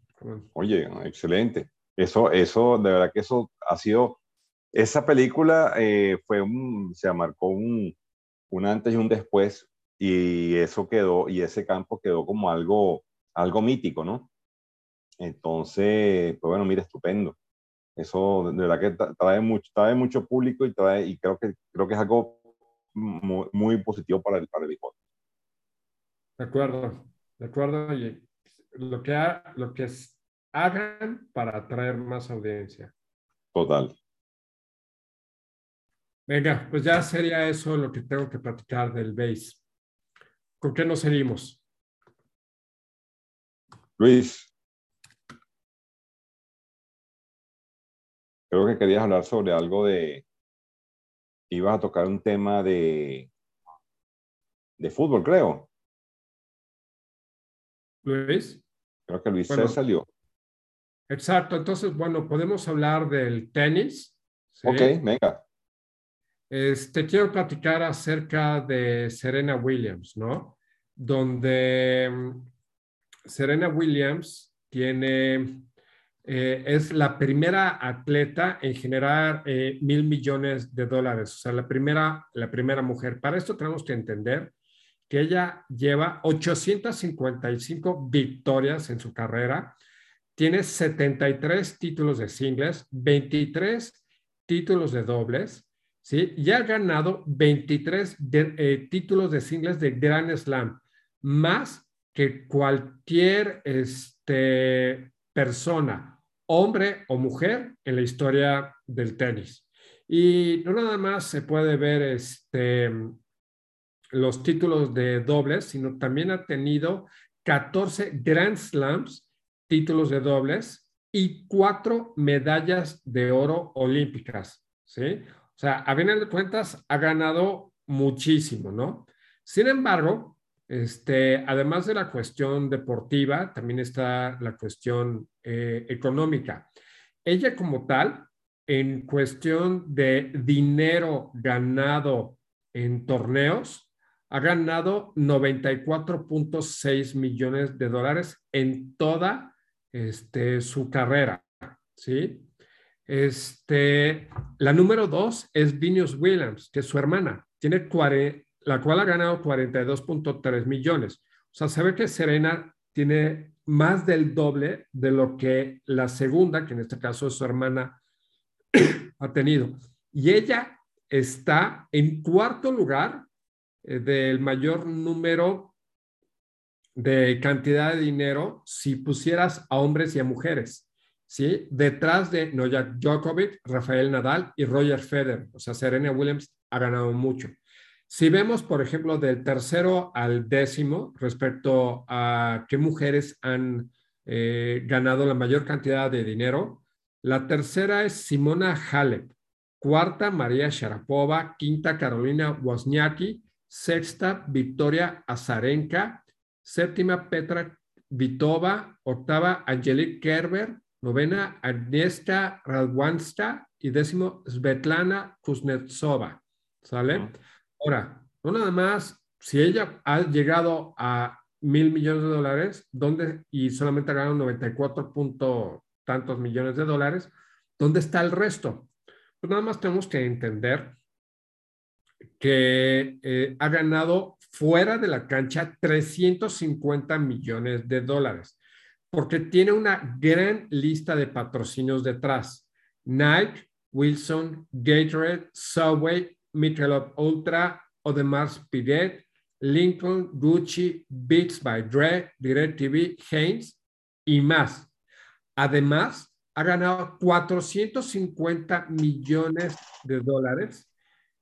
Oye, excelente. Eso, eso, de verdad que eso ha sido, esa película eh, fue un, se marcó un, un antes y un después, y eso quedó, y ese campo quedó como algo, algo mítico, ¿no? Entonces, pues bueno, mira, estupendo. Eso de verdad que trae mucho, trae mucho público y, trae, y creo, que, creo que es algo muy, muy positivo para el, para el De acuerdo, de acuerdo. Y lo que, lo que hagan para atraer más audiencia. Total. Venga, pues ya sería eso lo que tengo que platicar del base. ¿Con qué nos seguimos? Luis, Creo que querías hablar sobre algo de... Ibas a tocar un tema de... De fútbol, creo. Luis. Creo que Luis se salió. Exacto. Entonces, bueno, podemos hablar del tenis. Ok, venga. Este, quiero platicar acerca de Serena Williams, ¿no? Donde mm, Serena Williams tiene eh, es la primera atleta en generar eh, mil millones de dólares, o sea, la primera, la primera mujer. Para esto tenemos que entender que ella lleva 855 victorias en su carrera, tiene 73 títulos de singles, 23 títulos de dobles, ¿sí? Y ha ganado 23 eh, títulos de singles de Grand Slam, más que cualquier este, persona hombre o mujer en la historia del tenis. Y no nada más se puede ver este, los títulos de dobles, sino también ha tenido 14 Grand Slams, títulos de dobles, y cuatro medallas de oro olímpicas, ¿sí? O sea, a bien de cuentas, ha ganado muchísimo, ¿no? Sin embargo, este, además de la cuestión deportiva, también está la cuestión eh, económica. Ella como tal, en cuestión de dinero ganado en torneos, ha ganado 94.6 millones de dólares en toda este, su carrera, ¿sí? Este, la número dos es Venus Williams, que es su hermana. Tiene 40, la cual ha ganado 42.3 millones. O sea, se que Serena tiene más del doble de lo que la segunda, que en este caso es su hermana, ha tenido. Y ella está en cuarto lugar eh, del mayor número de cantidad de dinero si pusieras a hombres y a mujeres, ¿sí? Detrás de Novak Djokovic, Rafael Nadal y Roger Federer. O sea, Serena Williams ha ganado mucho. Si vemos, por ejemplo, del tercero al décimo respecto a qué mujeres han eh, ganado la mayor cantidad de dinero, la tercera es Simona Halep, cuarta María Sharapova, quinta Carolina Wozniacki, sexta Victoria Azarenka, séptima Petra Vitova, octava Angelique Kerber, novena Agnieszka Radwanska y décimo Svetlana Kuznetsova. ¿Sale? Ahora, no nada más, si ella ha llegado a mil millones de dólares, ¿dónde, y solamente ha ganado 94 punto tantos millones de dólares, ¿dónde está el resto? Pues nada más tenemos que entender que eh, ha ganado fuera de la cancha 350 millones de dólares, porque tiene una gran lista de patrocinios detrás. Nike, Wilson, Gatorade, Subway, Michelob Ultra, Audemars Piguet, Lincoln, Gucci, Beats by Dre, DirecTV, Haynes y más. Además, ha ganado 450 millones de dólares.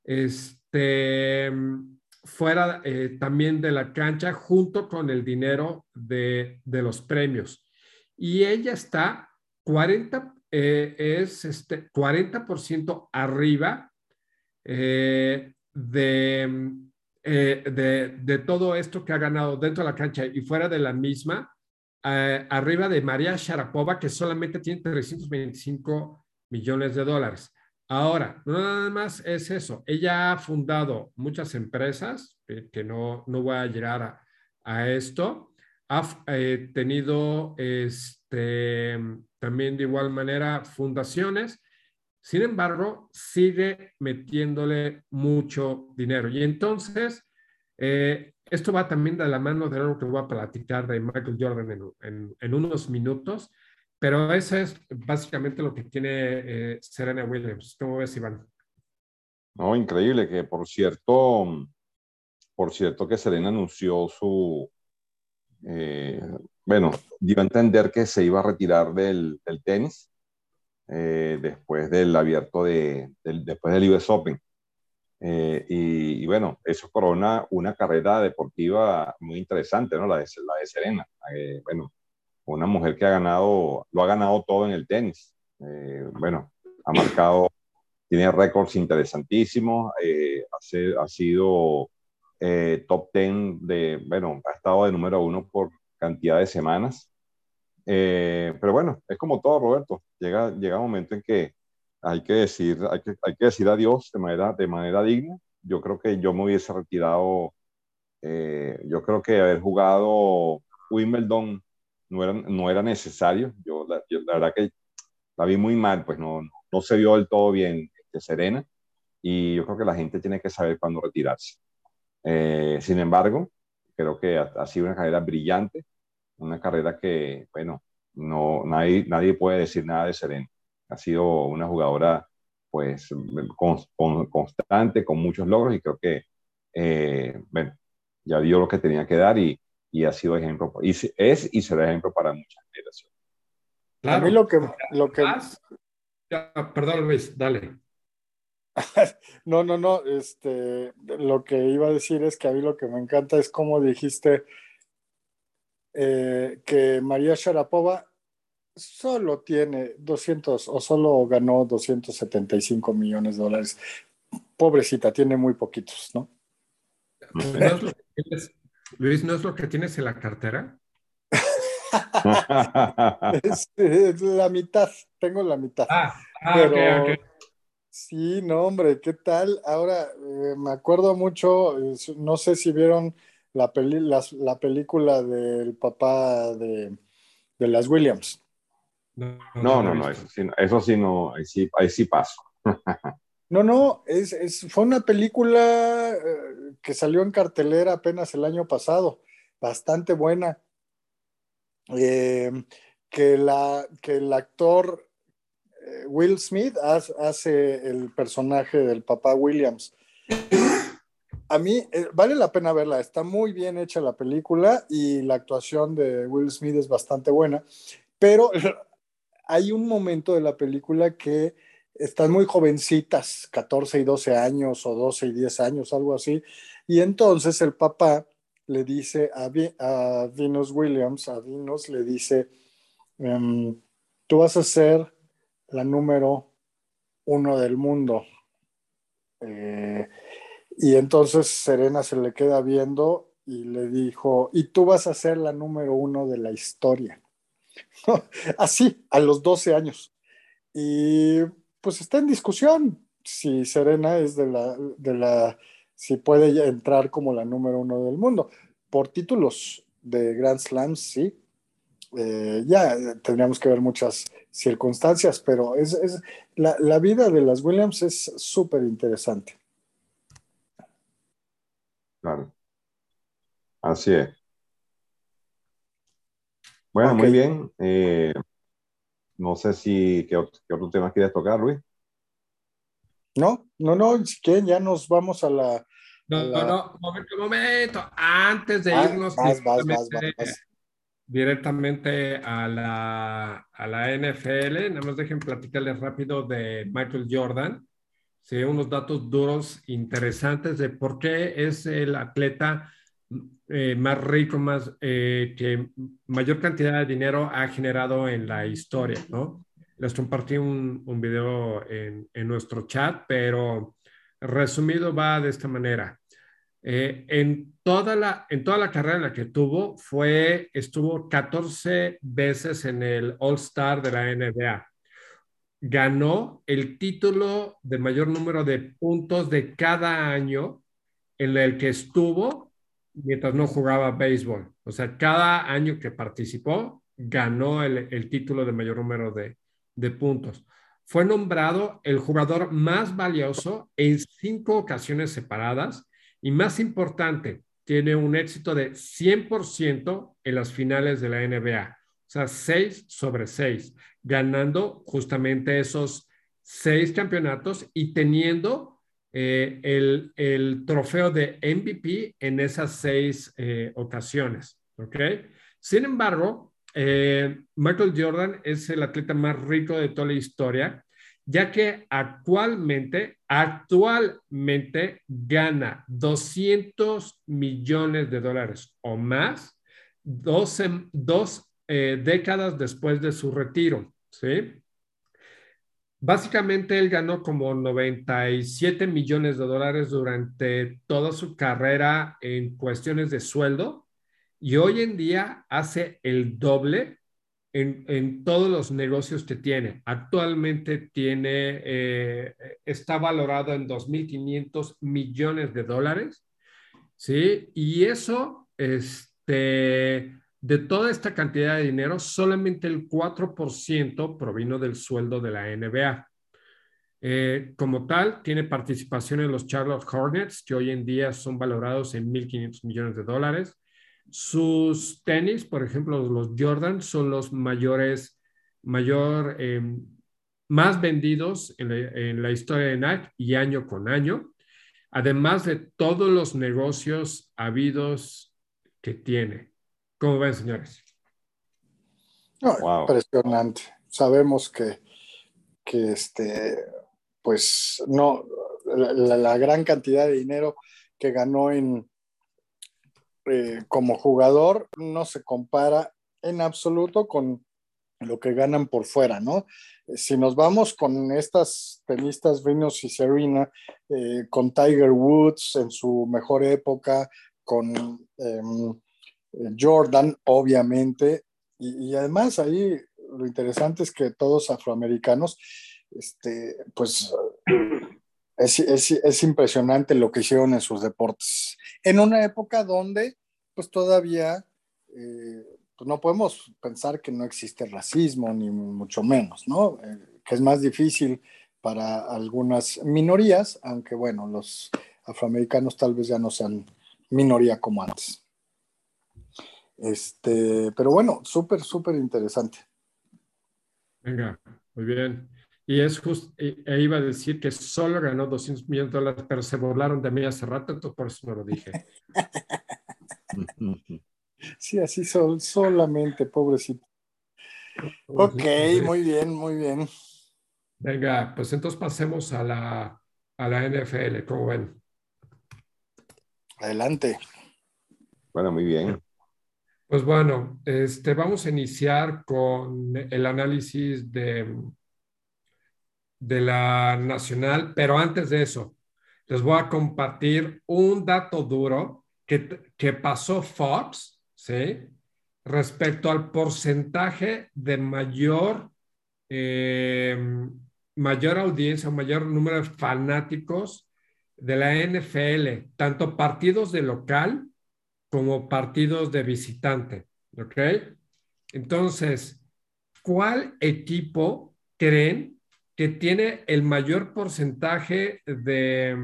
Este, fuera eh, también de la cancha junto con el dinero de, los premios. Y ella está 40, eh, es este 40% arriba eh, de, de, de, todo esto que ha ganado dentro de la cancha y fuera de la misma, arriba de María Sharapova, que solamente tiene 325 millones de dólares. Ahora, no nada más es eso. Ella ha fundado muchas empresas, eh, que no, no voy a llegar a, esto. Ha eh, tenido este, también de igual manera fundaciones. Sin embargo, sigue metiéndole mucho dinero. Y entonces, eh, esto va también de la mano de algo que voy a platicar de Michael Jordan en, unos minutos pero eso es básicamente lo que tiene eh, Serena Williams. ¿Cómo ves, Iván? No, increíble que por cierto, por cierto que Serena anunció su, eh, bueno, dio a entender que se iba a retirar del tenis eh, después del abierto de, después del US Open. y, y, bueno, eso corona una carrera deportiva muy interesante, ¿no? La de, la de Serena. bueno, una mujer que ha ganado, lo ha ganado todo en el tenis. Eh, bueno, ha marcado, tiene récords interesantísimos, eh, ha, sido eh, top 10 de, bueno, ha estado de número uno por cantidad de semanas. Pero bueno, es como todo, Roberto. Llega, llega un momento en que hay que decir, hay que, hay que decir adiós de manera, de manera digna. Yo creo que yo me hubiese retirado, yo creo que haber jugado Wimbledon no era, no era necesario. Yo la, verdad que la vi muy mal, pues no, no se vio del todo bien de Serena y yo creo que la gente tiene que saber cuándo retirarse. Eh, sin embargo, creo que ha, sido una carrera brillante, una carrera que, bueno, no, nadie, nadie puede decir nada de Serena. Ha sido una jugadora, pues, con, constante, con muchos logros y creo que, eh, bueno, ya dio lo que tenía que dar y, y ha sido ejemplo, y es y será ejemplo para muchas generaciones. Claro. A mí lo que... Lo que... perdón, Luis, dale. no, no, no, este, lo que iba a decir es que a mí lo que me encanta es como dijiste eh, que María Sharapova solo tiene 200 o solo ganó 275 millones de dólares. Pobrecita, tiene muy poquitos, ¿no? Luis, ¿no es lo que tienes en la cartera? es, la mitad, tengo la mitad. Ah, ah Sí, no, hombre, ¿qué tal? Ahora, eh, me acuerdo mucho, no sé si vieron la, la, película del papá de, las Williams. No, no, no, eso, sí, eso sí no, ahí sí, ahí sí paso. No, no, es, fue una película eh, que salió en cartelera apenas el año pasado, bastante buena. Eh, que, la, que el actor eh, Will Smith hace, el personaje del papá Williams. A mí vale la pena verla, está muy bien hecha la película y la actuación de Will Smith es bastante buena, pero hay un momento de la película que están muy jovencitas, 14 y 12 años o 12 y 10 años, algo así. Y entonces el papá le dice a, a Venus Williams, a Venus le dice, em, tú vas a ser la número uno del mundo. Eh, y entonces Serena se le queda viendo y le dijo, y tú vas a ser la número uno de la historia. Así, a los 12 años. Y pues está en discusión si Serena es de la, de la, si puede entrar como la número uno del mundo. Por títulos de Grand Slams, sí. Eh, ya tendríamos que ver muchas circunstancias, pero es, es la, la, vida de las Williams es súper interesante. Claro. Así es. Bueno, muy bien. Eh, no sé si, ¿qué, otro tema quieres tocar, Luis? No, no, no, si quieren ya nos vamos a la... No, no, no, momento, momento, antes de ah, irnos... Vas, vas, vas, directamente a la, a la NFL. Nada más dejen platicarles rápido de Michael Jordan. Sí, unos datos duros interesantes de por qué es el atleta eh, más rico, más eh, que mayor cantidad de dinero ha generado en la historia, ¿no? Les compartí un, un video en, en, nuestro chat, pero resumido va de esta manera. Eh, en, toda la, en toda la carrera en la que tuvo, fue, estuvo 14 veces en el All-Star de la NBA. Ganó el título de mayor número de puntos de cada año en el que estuvo mientras no jugaba béisbol. O sea, cada año que participó, ganó el, el título de mayor número de, de puntos. Fue nombrado el jugador más valioso en cinco ocasiones separadas y más importante, tiene un éxito de 100% en las finales de la NBA. O sea, 6 sobre 6, ganando justamente esos seis campeonatos y teniendo eh, el, el, trofeo de MVP en esas seis eh, ocasiones. Sin embargo, eh, Michael Jordan es el atleta más rico de toda la historia ya que actualmente, actualmente gana 200 millones de dólares o más dos, dos décadas después de su retiro, ¿sí? Básicamente él ganó como 97 millones de dólares durante toda su carrera en cuestiones de sueldo y hoy en día hace el doble en, todos los negocios que tiene. Actualmente tiene, eh, está valorado en 2.500 millones de dólares, ¿sí? Y eso, este, de toda esta cantidad de dinero, solamente el 4% provino del sueldo de la NBA. Eh, como tal, tiene participación en los Charlotte Hornets, que hoy en día son valorados en 1.500 millones de dólares. Sus tenis, por ejemplo, los Jordan, son los mayores, mayor, eh, más vendidos en la, historia de Nike y año con año, además de todos los negocios habidos que tiene. ¿Cómo ven, señores? Impresionante. Sabemos que, que este, pues no, la, gran cantidad de dinero que ganó en, eh, como jugador no se compara en absoluto con lo que ganan por fuera, ¿no? Si nos vamos con estas tenistas Venus y Serena, eh, con Tiger Woods en su mejor época, con em, Jordan, obviamente, y, además ahí lo interesante es que todos afroamericanos, este, pues es, impresionante lo que hicieron en sus deportes. En una época donde, pues todavía, eh, pues no podemos pensar que no existe racismo, ni mucho menos, ¿no? Eh, que es más difícil para algunas minorías, aunque bueno, los afroamericanos tal vez ya no sean minoría como antes. Este, pero bueno, súper, súper interesante. Venga, muy bien. Y es justo, e iba a decir que solo ganó 200 millones de dólares, pero se burlaron de mí hace rato, entonces por eso no lo dije. sí, así son, solamente, pobrecito. Ok, muy bien, muy bien. Venga, pues entonces pasemos a la, a la NFL, ¿cómo ven? Adelante. Bueno, muy bien. Pues bueno, este, vamos a iniciar con el análisis de de la nacional, pero antes de eso, les voy a compartir un dato duro que, que pasó Fox, ¿sí? Respecto al porcentaje de mayor, eh, mayor audiencia, mayor número de fanáticos de la NFL, tanto partidos de local como partidos de visitante, ¿ok? Entonces, ¿cuál equipo creen que tiene el mayor porcentaje de,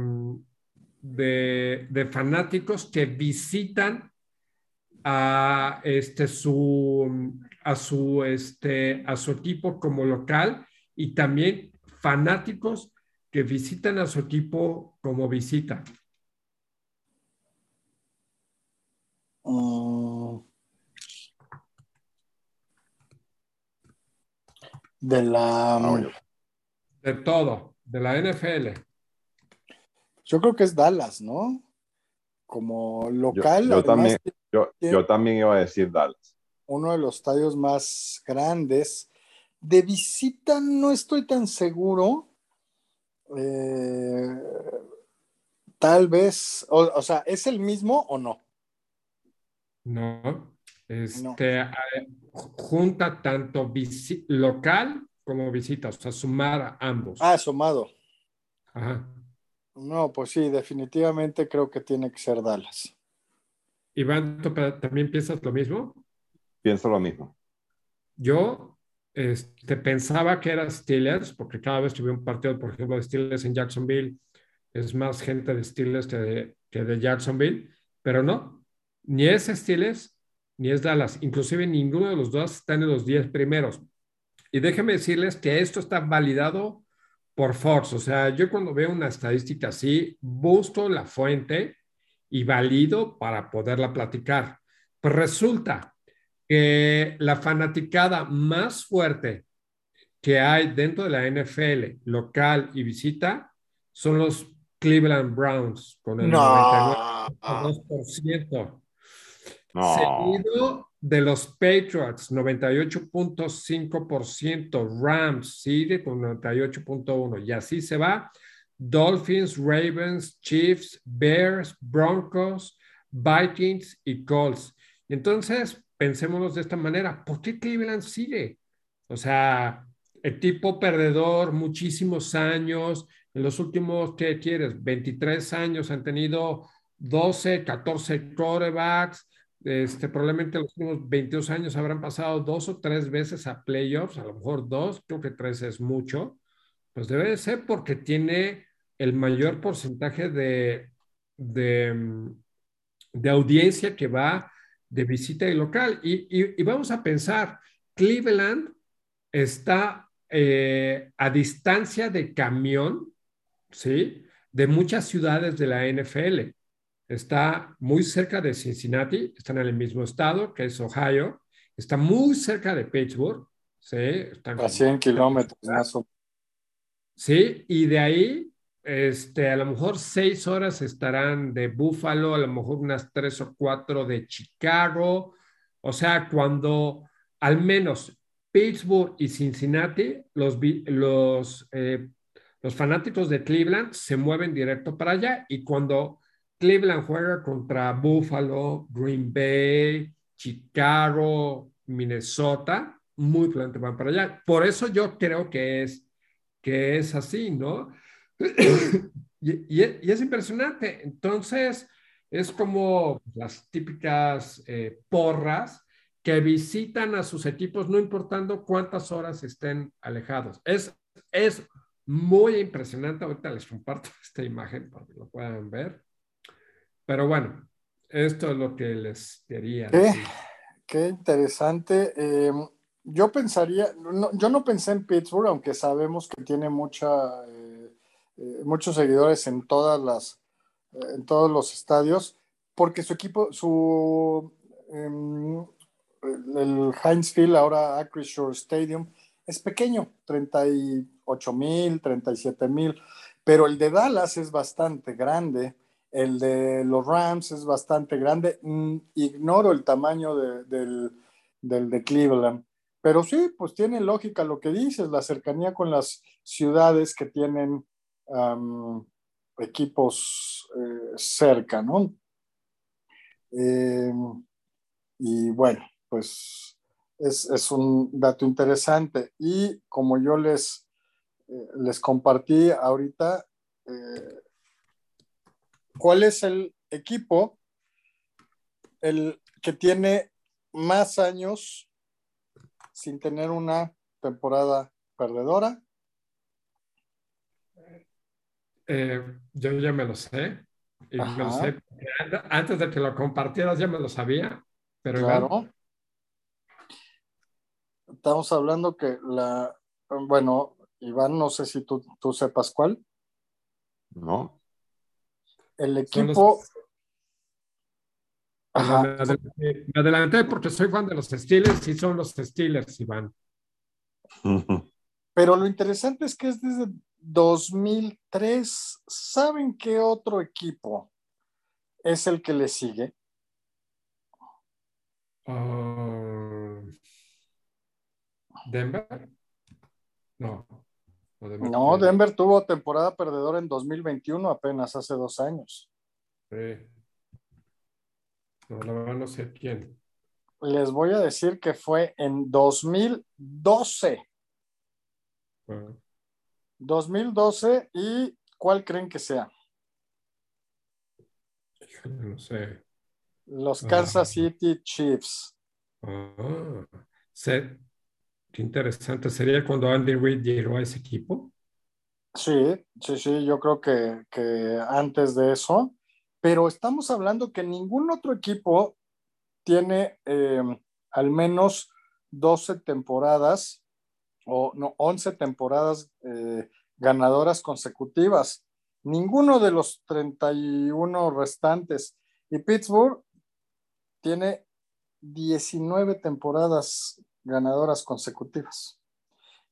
de, fanáticos que visitan a, este, su, a, su, este, a su equipo como local y también fanáticos que visitan a su equipo como visita. Mm. de la... Mm, de todo, de la NFL. Yo creo que es Dallas, ¿no? Como local. Yo, también, yo, yo también iba a decir Dallas. Uno de los estadios más grandes. De visita no estoy tan seguro. Eh, tal vez, o, o, sea, ¿es el mismo o no? No. Este, junta tanto visi- local como visita, o sea, sumar a ambos. Ah, sumado. Ajá. No, pues sí, definitivamente creo que tiene que ser Dallas. Iván, ¿tú también piensas lo mismo? Pienso lo mismo. Yo este, pensaba que era Steelers, porque cada vez que veo un partido, por ejemplo, de Steelers en Jacksonville, es más gente de Steelers que de, que de Jacksonville, pero no, ni es Steelers ni es Dallas, inclusive ninguno de los dos está en los 10 primeros. Y déjenme decirles que esto está validado por Fox, o sea, yo cuando veo una estadística así, busco la fuente y valido para poderla platicar. Pues resulta que la fanaticada más fuerte que hay dentro de la NFL, local y visita, son los Cleveland Browns, con el No. 99.2%. Seguido de los Patriots, 98.5%. Rams sigue con 98.1%. Y así se va. Dolphins, Ravens, Chiefs, Bears, Broncos, Vikings y Colts. Entonces, pensémonos de esta manera. ¿Por qué Cleveland sigue? O sea, equipo perdedor, muchísimos años. En los últimos, ¿qué quieres? 23 años han tenido 12, 14 quarterbacks. Este, probablemente los últimos 22 años habrán pasado dos o tres veces a playoffs, a lo mejor dos, creo que tres es mucho. Pues debe de ser porque tiene el mayor porcentaje de, de, audiencia que va de visita y local. Y, y, y vamos a pensar, Cleveland está eh, a distancia de camión, ¿sí? De muchas ciudades de la NFL. Está muy cerca de Cincinnati, están en el mismo estado, que es Ohio. Está muy cerca de Pittsburgh, ¿sí? Están A 100 kilómetros más o Sí, y de ahí, este, a lo mejor seis horas estarán de Buffalo, a lo mejor unas tres o cuatro de Chicago. O sea, cuando al menos Pittsburgh y Cincinnati, los, los, eh, los fanáticos de Cleveland se mueven directo para allá y cuando Cleveland juega contra Buffalo, Green Bay, Chicago, Minnesota, muy probablemente van para allá. Por eso yo creo que es, que es así, ¿no? y, es impresionante. Entonces, es como las típicas eh, porras que visitan a sus equipos no importando cuántas horas estén alejados. Es, es muy impresionante. Ahorita les comparto esta imagen para que lo puedan ver. Pero bueno, esto es lo que les quería ¿Qué? decir. Qué interesante. Eh, yo pensaría, no, yo no pensé en Pittsburgh, aunque sabemos que tiene mucha, eh, eh, muchos seguidores en todas las, eh, en todos los estadios, porque su equipo, su em, el Heinz Field, ahora Acrisure Stadium, es pequeño, 38 mil, 37 mil, pero el de Dallas es bastante grande. El de los Rams es bastante grande. Mm, Ignoro el tamaño de- del, del de Cleveland. Pero sí, pues tiene lógica lo que dices, la cercanía con las ciudades que tienen equipos eh, cerca, ¿no? Eh, y bueno, pues es, es un dato interesante. Y como yo les, eh, les compartí ahorita, ¿cuál es el equipo el que tiene más años sin tener una temporada perdedora? Eh, yo ya me lo sé. Y me lo Ajá. sé. porque an- Antes de que lo compartieras ya me lo sabía. Pero Iván, Claro. Estamos hablando que la, bueno, Iván, no sé si tú, tú sepas cuál. ¿No? El los- equipo. Ajá. me, adelanté, me adelanté porque soy fan de los Steelers y son los Steelers, Iván. Pero lo interesante es que es desde 2003. ¿Saben qué otro equipo es el que le sigue? Ah, Denver. No. No, Denver tuvo temporada perdedora en 2021, apenas hace dos años. Sí. No, la verdad no sé quién. Les voy a decir que fue en 2012. 2012 y ¿cuál creen que sea? No sé. Los Kansas ah. City Chiefs. Ah, qué interesante. ¿Sería cuando Andy Reid llegó a ese equipo? Sí, sí, sí, yo creo que, que antes de eso. Pero estamos hablando que ningún otro equipo tiene em, al menos 12 temporadas o no, 11 temporadas eh, ganadoras consecutivas. Ninguno de los 31 restantes. Y Pittsburgh tiene 19 temporadas ganadoras consecutivas.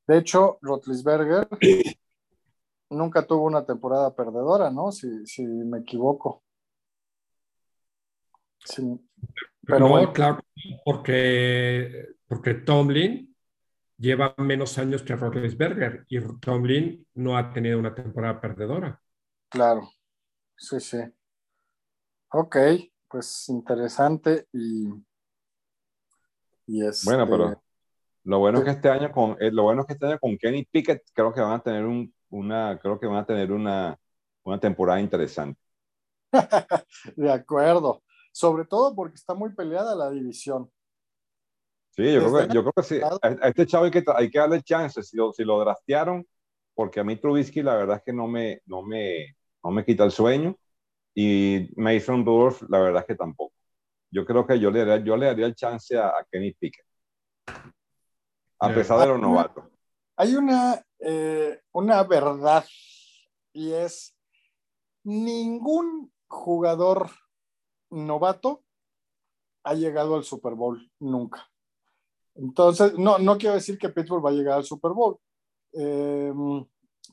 De hecho, Rotlisberger nunca tuvo una temporada perdedora, ¿no? Si, si me equivoco. Sí. Pero no, claro, porque, porque Tomlin lleva menos años que Rotlisberger y Tomlin no ha tenido una temporada perdedora. Claro, sí, sí. Ok, pues interesante y, y es. Bueno, pero lo bueno es que este año con eh, lo bueno es que este año con Kenny Pickett creo que van a tener un, una creo que van a tener una, una temporada interesante. de acuerdo, sobre todo porque está muy peleada la división. Sí, yo creo, que, yo creo que sí. A, este chavo hay que, hay que darle chance. Si lo, si lo draftearon, porque a mí Trubisky la verdad es que no me, no me, no me quita el sueño. Y Mason Rudolph, la verdad es que tampoco. Yo creo que yo le daría, yo le daría el chance a, Kenny Pickett. A pesar de los novatos. Hay una, eh, una verdad y es ningún jugador novato ha llegado al Super Bowl nunca. Entonces, no, no quiero decir que Pittsburgh va a llegar al Super Bowl, eh,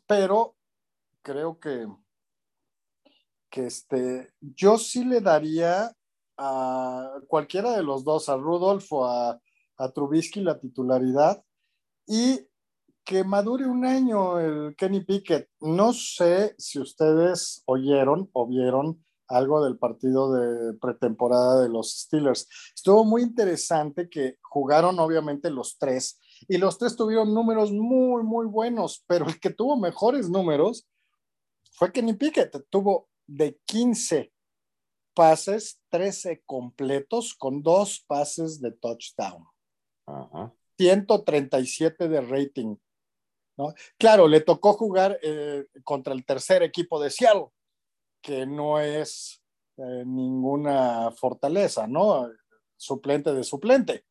pero creo que, que este, yo sí le daría a cualquiera de los dos, a Rudolph o a, a Trubisky, la titularidad y que madure un año el Kenny Pickett. No sé si ustedes oyeron o vieron algo del partido de pretemporada de los Steelers. Estuvo muy interesante que jugaron obviamente los tres y los tres tuvieron números muy, muy buenos, pero el que tuvo mejores números fue Kenny Pickett. Tuvo de 15 pases, 13 completos con dos pases de touchdown. 137 de rating. ¿no? Claro, le tocó jugar eh, contra el tercer equipo de Seattle que no es eh, ninguna fortaleza, ¿no? Suplente de suplente.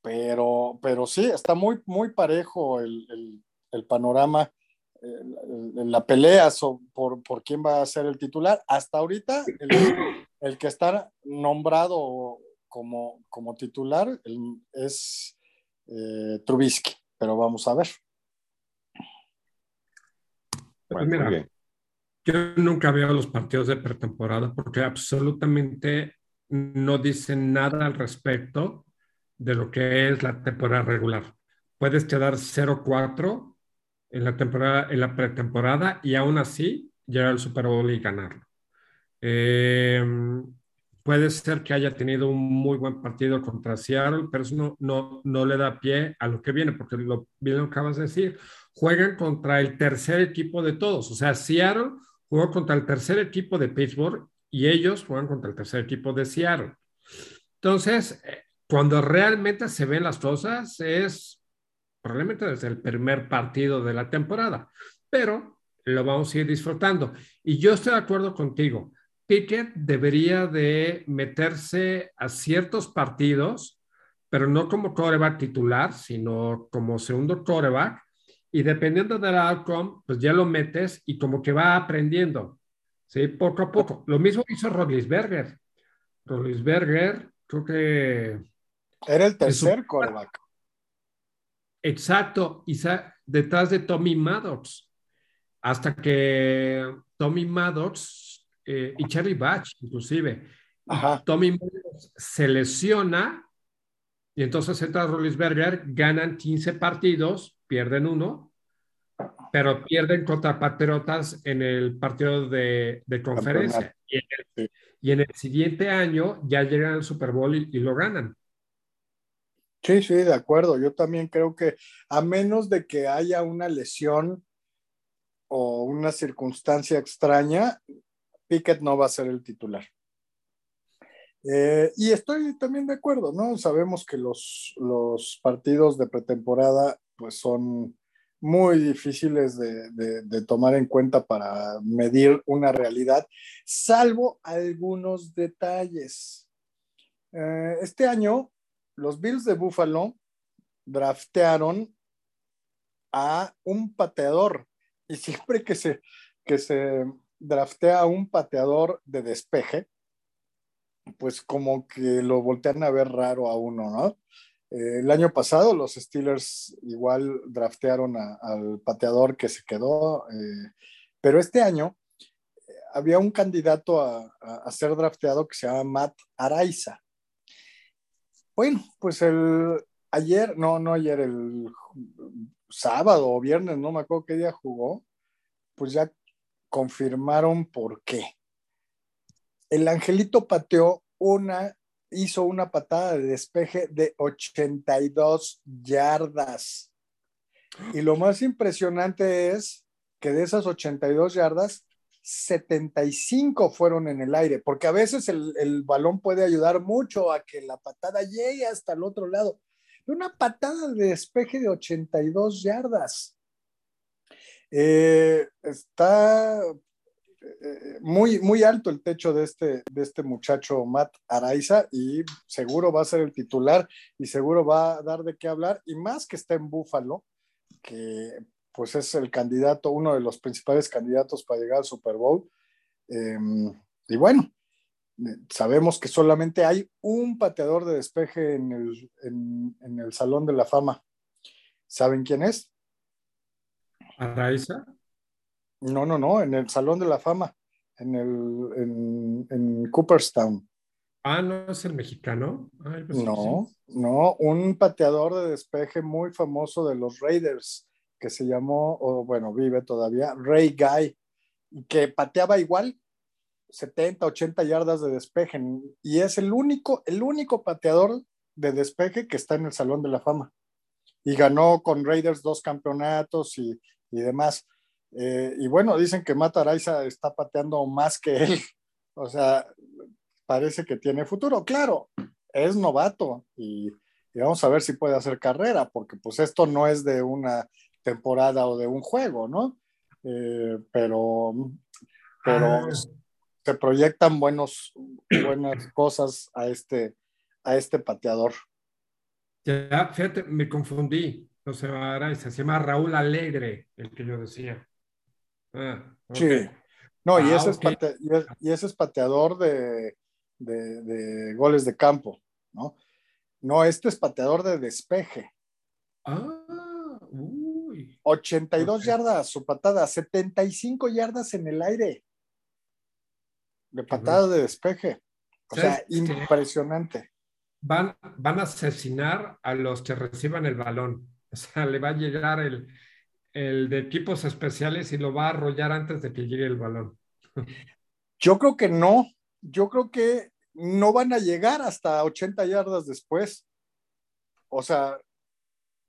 Pero, pero sí, está muy, muy parejo el, panorama, la pelea por, por, quién va a ser el titular. Hasta ahorita, el, que está nombrado como, como titular es eh, Trubisky, pero vamos a ver. Bueno, yo nunca veo los partidos de pretemporada porque absolutamente no dicen nada al respecto de lo que es la temporada regular. Puedes quedar 0-4 en la temporada, en la pretemporada y aún así llegar al Super Bowl y ganarlo. Eh, puede ser que haya tenido un muy buen partido contra Seattle, pero eso no, no, no le da pie a lo que viene, porque lo bien lo acabas de decir. Juegan contra el tercer equipo de todos. O sea, Seattle jugó contra el tercer equipo de Pittsburgh y ellos juegan contra el tercer equipo de Seattle. Entonces, eh, cuando realmente se ven las cosas es probablemente desde el primer partido de la temporada, pero lo vamos a ir disfrutando. Y yo estoy de acuerdo contigo. Pickett debería de meterse a ciertos partidos, pero no como coreback titular, sino como segundo coreback, y dependiendo del outcome, pues ya lo metes y como que va aprendiendo, ¿sí? Poco a poco. Lo mismo hizo Rodlisberger. Rodlisberger, creo que... Era el tercer quarterback. Exacto. Y, detrás de Tommy Maddox, hasta que Tommy Maddox eh, y Charlie Batch, inclusive, Tommy Maddox se lesiona y entonces entra Rollinsberger, ganan 15 partidos, pierden uno, pero pierden contra Patriotas en el partido de, conferencia. Y en, el, siguiente año ya llegan al Super Bowl y, lo ganan. Sí, sí, de acuerdo. Yo también creo que a menos de que haya una lesión o una circunstancia extraña, Pickett no va a ser el titular. Eh, y estoy también de acuerdo, ¿no? Sabemos que los, los partidos de pretemporada pues son muy difíciles de, de, tomar en cuenta para medir una realidad, salvo algunos detalles. Eh, este año, los Bills de Buffalo draftearon a un pateador y siempre que se, que se draftea a un pateador de despeje, pues como que lo voltean a ver raro a uno, ¿no? Eh, el año pasado los Steelers igual draftearon al pateador que se quedó, eh, pero este año eh, había un candidato a, ser drafteado que se llama Matt Araiza. Bueno, pues el ayer, no, no ayer, el sábado o viernes, no me acuerdo qué día jugó, pues ya confirmaron por qué el Angelito pateó una, hizo una patada de despeje de 82 yardas. Y lo más impresionante es que de esas 82 yardas, 75 fueron en el aire, porque a veces el, balón puede ayudar mucho a que la patada llegue hasta el otro lado. Una patada de despeje de 82 yardas. Eh, está muy, muy alto el techo de este, de este muchacho Matt Araiza y seguro va a ser el titular y seguro va a dar de qué hablar y más que está en Búfalo, que pues es el candidato, uno de los principales candidatos para llegar al Super Bowl. Em, y bueno, sabemos que solamente hay un pateador de despeje en el, en el Salón de la Fama. ¿Saben quién es? Araiza. No, no, no, en el Salón de la Fama, en, el, en, Cooperstown. Ah, ¿no es el mexicano? Pues no, no, un pateador de despeje muy famoso de los Raiders, que se llamó, o bueno, vive todavía, Ray Guy, que pateaba igual 70, 80 yardas de despeje, y es el único, el único pateador de despeje que está en el Salón de la Fama. Y ganó con Raiders dos campeonatos y, y demás. Eh, y bueno, dicen que Mata Araiza está pateando más que él. O sea, parece que tiene futuro. Claro, es novato y, vamos a ver si puede hacer carrera, porque pues esto no es de una temporada o de un juego, ¿no? Eh, pero pero ah. se proyectan buenos, buenas cosas a este, a este pateador. Ya, fíjate, me confundí. No se llama se llama Raúl Alegre, el que yo decía. Ah, sí. No, y, ah, ese es pateador de, goles de campo, ¿no? No, este es pateador de despeje. Ah, uy. 82 yardas su patada, 75 yardas en el aire. De patada de despeje. O sea, impresionante. Van, van a asesinar a los que reciban el balón. O sea, le va a llegar el, el de equipos especiales y lo va a arrollar antes de que llegue el balón. Yo creo que no. Yo creo que no van a llegar hasta 80 yardas después. O sea,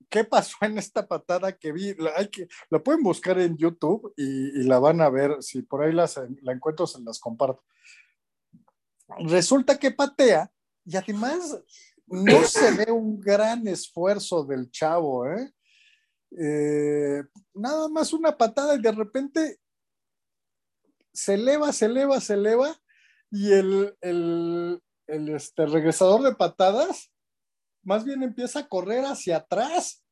¿qué pasó en esta patada que vi? La, hay que, la pueden buscar en YouTube y, la van a ver. Si por ahí las, la encuentro, se las comparto. Resulta que patea y además no se ve un gran esfuerzo del chavo, ¿eh? Eh, nada más una patada y de repente se eleva, se eleva, se eleva y el, el, este, regresador de patadas más bien empieza a correr hacia atrás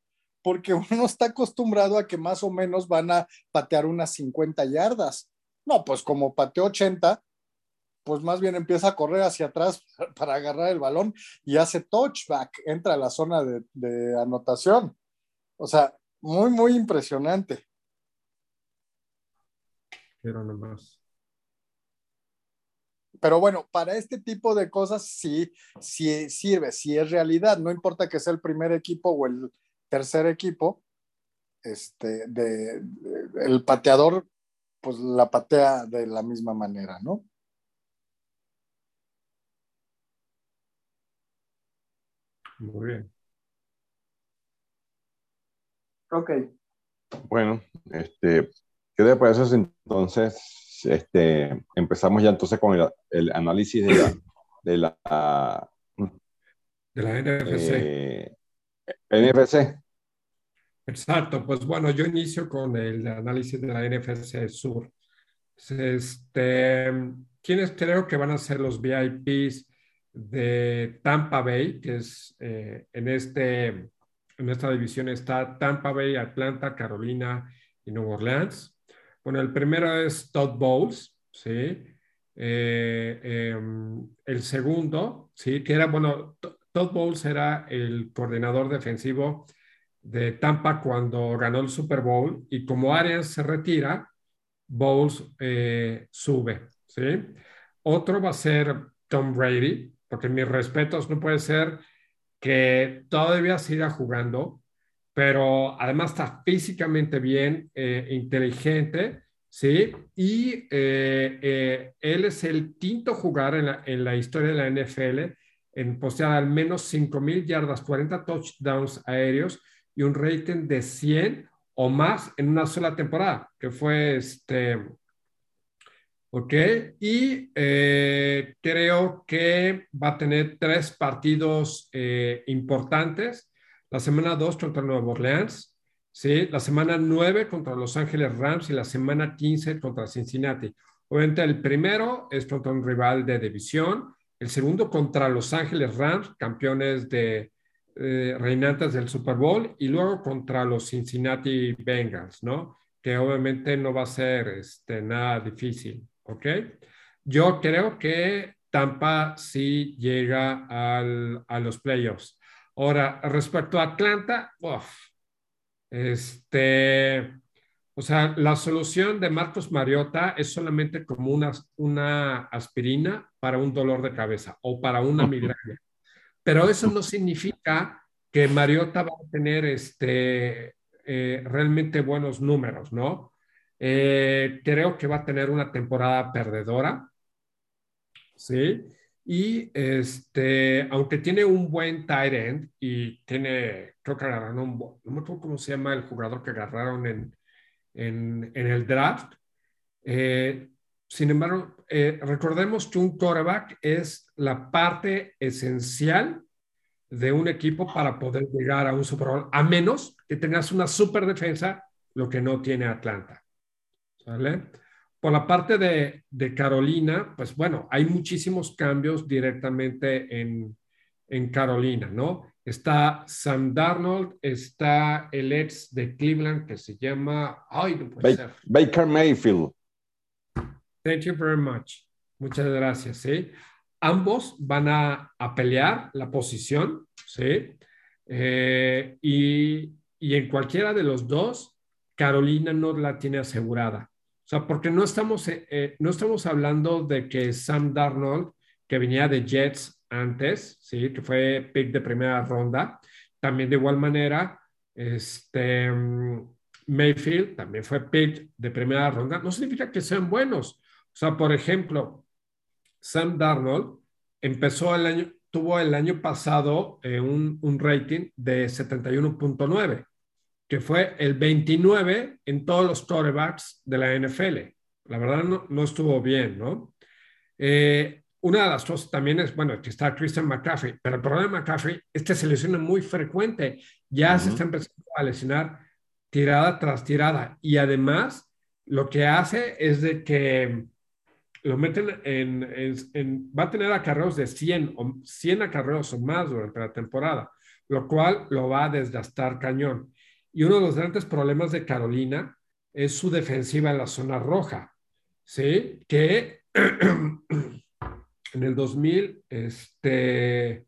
porque uno está acostumbrado a que más o menos van a patear unas 50 yardas. No, pues como pateó 80, pues más bien empieza a correr hacia atrás para agarrar el balón y hace touchback, entra a la zona de, anotación. O sea, muy, muy impresionante. Quiero nomás. Pero bueno, para este tipo de cosas sí, sí sirve, sí es realidad. No importa que sea el primer equipo o el tercer equipo, este, de, el pateador, pues la patea de la misma manera, ¿no? Muy bien. Ok. Bueno, este, ¿qué te parece si este, empezamos ya entonces con el, el análisis de la, de la, de la NFC? eh, NFC? Exacto, pues bueno, yo inicio con el análisis de la NFC Sur. Este, ¿Quiénes creo que van a ser los VIPs de Tampa Bay? Que es eh, en, este, en esta división está Tampa Bay, Atlanta, Carolina y Nueva Orleans. Bueno, el primero es Todd Bowles, ¿sí? Eh, eh, el segundo, ¿sí? Que era, bueno, Todd Bowles era el coordinador defensivo de Tampa cuando ganó el Super Bowl y como Arians se retira, Bowles eh, sube, ¿sí? Otro va a ser Tom Brady, porque mis respetos no puede ser que todavía siga jugando, pero además está físicamente bien, eh, inteligente, ¿sí? Y eh, eh, él es el quinto jugador en la, en la historia de la NFL en postear al menos 5.000 yardas, 40 touchdowns aéreos y un rating de 100 o más en una sola temporada, que fue este... Ok, y eh, creo que va a tener tres partidos importantes. La semana 2 contra Nueva Orleans, ¿sí? la semana 9 contra Los Ángeles Rams y la semana 15 contra Cincinnati. Obviamente el primero es contra un rival de división, el segundo contra Los Ángeles Rams, campeones de, eh, reinantes del Super Bowl y luego contra los Cincinnati Bengals, ¿no? Que obviamente no va a ser este, nada difícil, ¿ok? Yo creo que Tampa sí llega al, a los playoffs. Ahora, respecto a Atlanta, uf, este, o sea, la solución de Marcos Mariota es solamente como una, una aspirina para un dolor de cabeza o para una migraña. Pero eso no significa que Mariota va a tener este, eh, realmente buenos números, ¿no? Eh, creo que va a tener una temporada perdedora, ¿sí? Y este, aunque tiene un buen tight end y tiene, creo que agarraron un, no me acuerdo cómo se llama el jugador que agarraron en, en, en el draft. Eh, sin embargo, eh, recordemos que un quarterback es la parte esencial de un equipo para poder llegar a un Super Bowl, a menos que tengas una super defensa, lo que no tiene Atlanta. ¿Sale? Por la parte de, de Carolina, pues bueno, hay muchísimos cambios directamente en, en Carolina, ¿no? Está Sam Darnold, está el ex de Cleveland que se llama, ay, no puede Ba- ser. Baker Mayfield. Thank you very much. Muchas gracias, ¿sí? Ambos van a, a pelear la posición, ¿sí? Eh, y, y en cualquiera de los dos, Carolina no la tiene asegurada. O sea, porque no estamos, eh, eh, no estamos hablando de que Sam Darnold, que venía de Jets antes, ¿sí? Que fue pick de primera ronda, también de igual manera, este, mm, Mayfield también fue pick de primera ronda. No significa que sean buenos. O sea, por ejemplo, Sam Darnold empezó el año, tuvo el año pasado eh, un, un rating de 71.9, que fue el 29 en todos los quarterbacks de la NFL. La verdad no, no estuvo bien, ¿no? Eh, una de las cosas también es, bueno, que está Christian McCaffrey, pero el problema de McCaffrey es que se lesiona muy frecuente. Ya se Ujú. está empezando a lesionar tirada tras tirada. Y además, lo que hace es de que lo meten en, en- en- va a tener acarreos de 100 o 100 acarreos o más durante la temporada, lo cual lo va a desgastar cañón. Y uno de los grandes problemas de Carolina es su defensiva en la zona roja, ¿sí? Que en el 2000, este,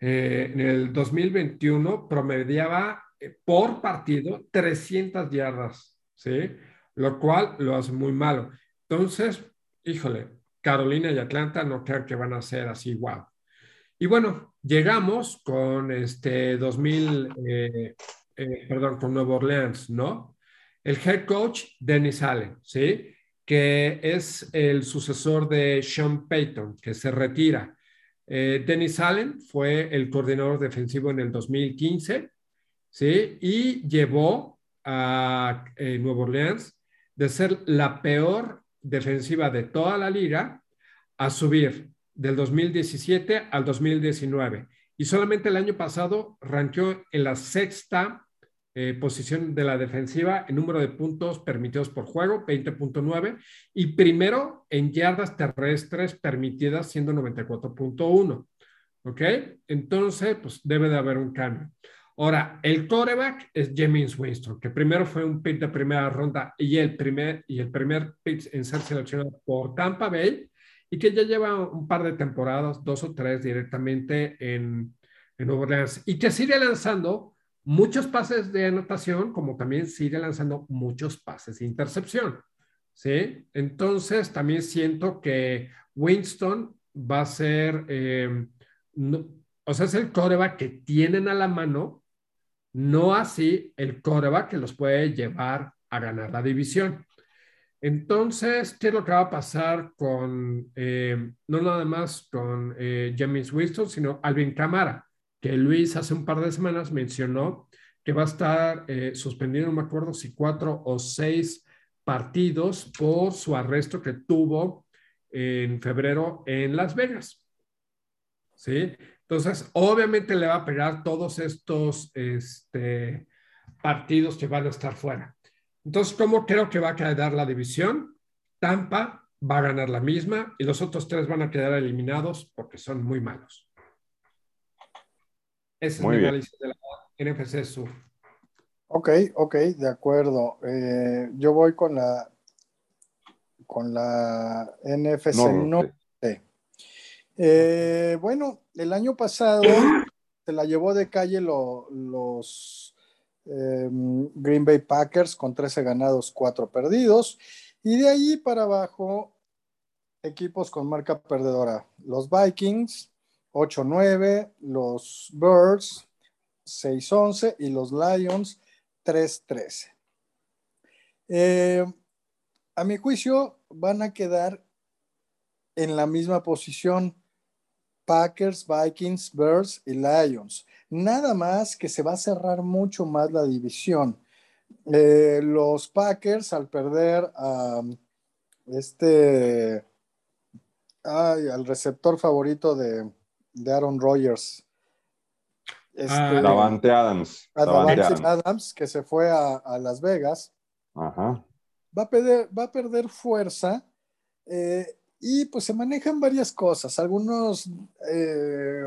eh, en el 2021 promediaba eh, por partido 300 yardas, ¿sí? Lo cual lo hace muy malo. Entonces, híjole, Carolina y Atlanta no creo que van a ser así, wow. Y bueno, llegamos con este 2000, eh, eh, perdón, con Nueva Orleans, ¿no? El head coach, Dennis Allen, ¿sí? Que es el sucesor de Sean Payton, que se retira. Eh, Dennis Allen fue el coordinador defensivo en el 2015, ¿sí? Y llevó a Nueva Orleans de ser la peor defensiva de toda la liga a subir del 2017 al 2019. Y solamente el año pasado ranqueó en la sexta eh, posición de la defensiva en número de puntos permitidos por juego, 20.9, y primero en yardas terrestres permitidas, siendo 94.1. ¿Ok? Entonces, pues debe de haber un cambio. Ahora, el coreback es James Winston, que primero fue un pick de primera ronda y el primer, y el primer pick en ser seleccionado por Tampa Bay y que ya lleva un par de temporadas, dos o tres directamente en, en Nueva Orleans, y que sigue lanzando muchos pases de anotación, como también sigue lanzando muchos pases de intercepción. ¿sí? Entonces, también siento que Winston va a ser, eh, o sea, es el coreback que tienen a la mano, no así el coreback que los puede llevar a ganar la división. Entonces, ¿qué es lo que va a pasar con, eh, no nada más con eh, James Winston, sino Alvin Camara, Luis hace un par de semanas mencionó que va a estar eh, suspendido, no me acuerdo si cuatro o seis partidos por su arresto que tuvo en febrero en Las Vegas. ¿Sí? Entonces, obviamente le va a pegar todos estos este, partidos que van a estar fuera. Entonces, ¿cómo creo que va a quedar la división? Tampa va a ganar la misma y los otros tres van a quedar eliminados porque son muy malos. Ese es mi análisis de la NFC Sur. Ok, ok, de acuerdo. Eh, yo voy con la con la NFC Norte. Eh, bueno, el año pasado se la llevó de calle los Em, Green Bay Packers con 13 ganados, 4 perdidos. Y de ahí para abajo, equipos con marca perdedora. Los Vikings, 8-9, los Birds, 6-11 y los Lions, 3-13. Em, a mi juicio, van a quedar en la misma posición Packers, Vikings, Birds y Lions. Nada más que se va a cerrar mucho más la división. Eh, los Packers, al perder a este, al receptor favorito de, Aaron Rodgers. Este, ah, Davante Adams. Davante Adams. que se fue a, Las Vegas. Va a perder, va a perder fuerza. Eh, y pues se manejan varias cosas. Algunos eh,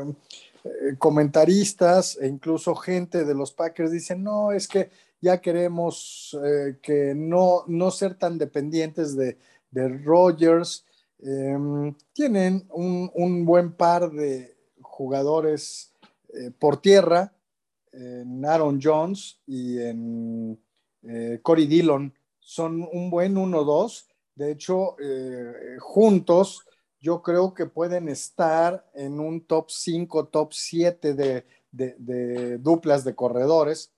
comentaristas e incluso gente de los Packers dicen, no, es que ya queremos eh, que no, no ser tan dependientes de, de Rogers. Em, tienen un, buen par de jugadores eh, por tierra en Aaron Jones y en Cory Dillon. Son un buen 1-2. De hecho, juntos yo creo que pueden estar en un top 5, top 7 de, duplas de corredores,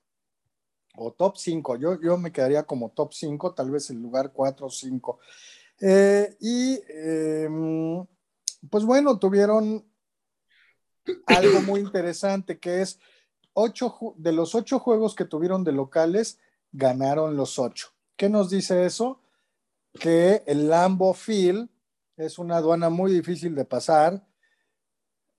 o top 5. Yo, yo me quedaría como top 5, tal vez en lugar 4 o 5. Eh, y em, pues bueno, tuvieron algo muy interesante que es ocho, de los ocho juegos que tuvieron de locales, ganaron los ocho. ¿Qué nos dice eso? Que el Lambo Field es una aduana muy difícil de pasar.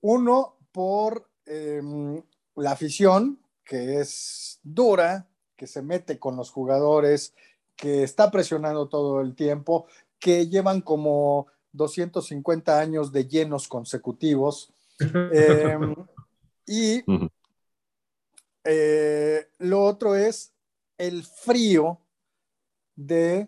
Uno, por em, la afición, que es dura, que se mete con los jugadores, que está presionando todo el tiempo, que llevan como 250 años de llenos consecutivos. Em, y eh, lo otro es el frío de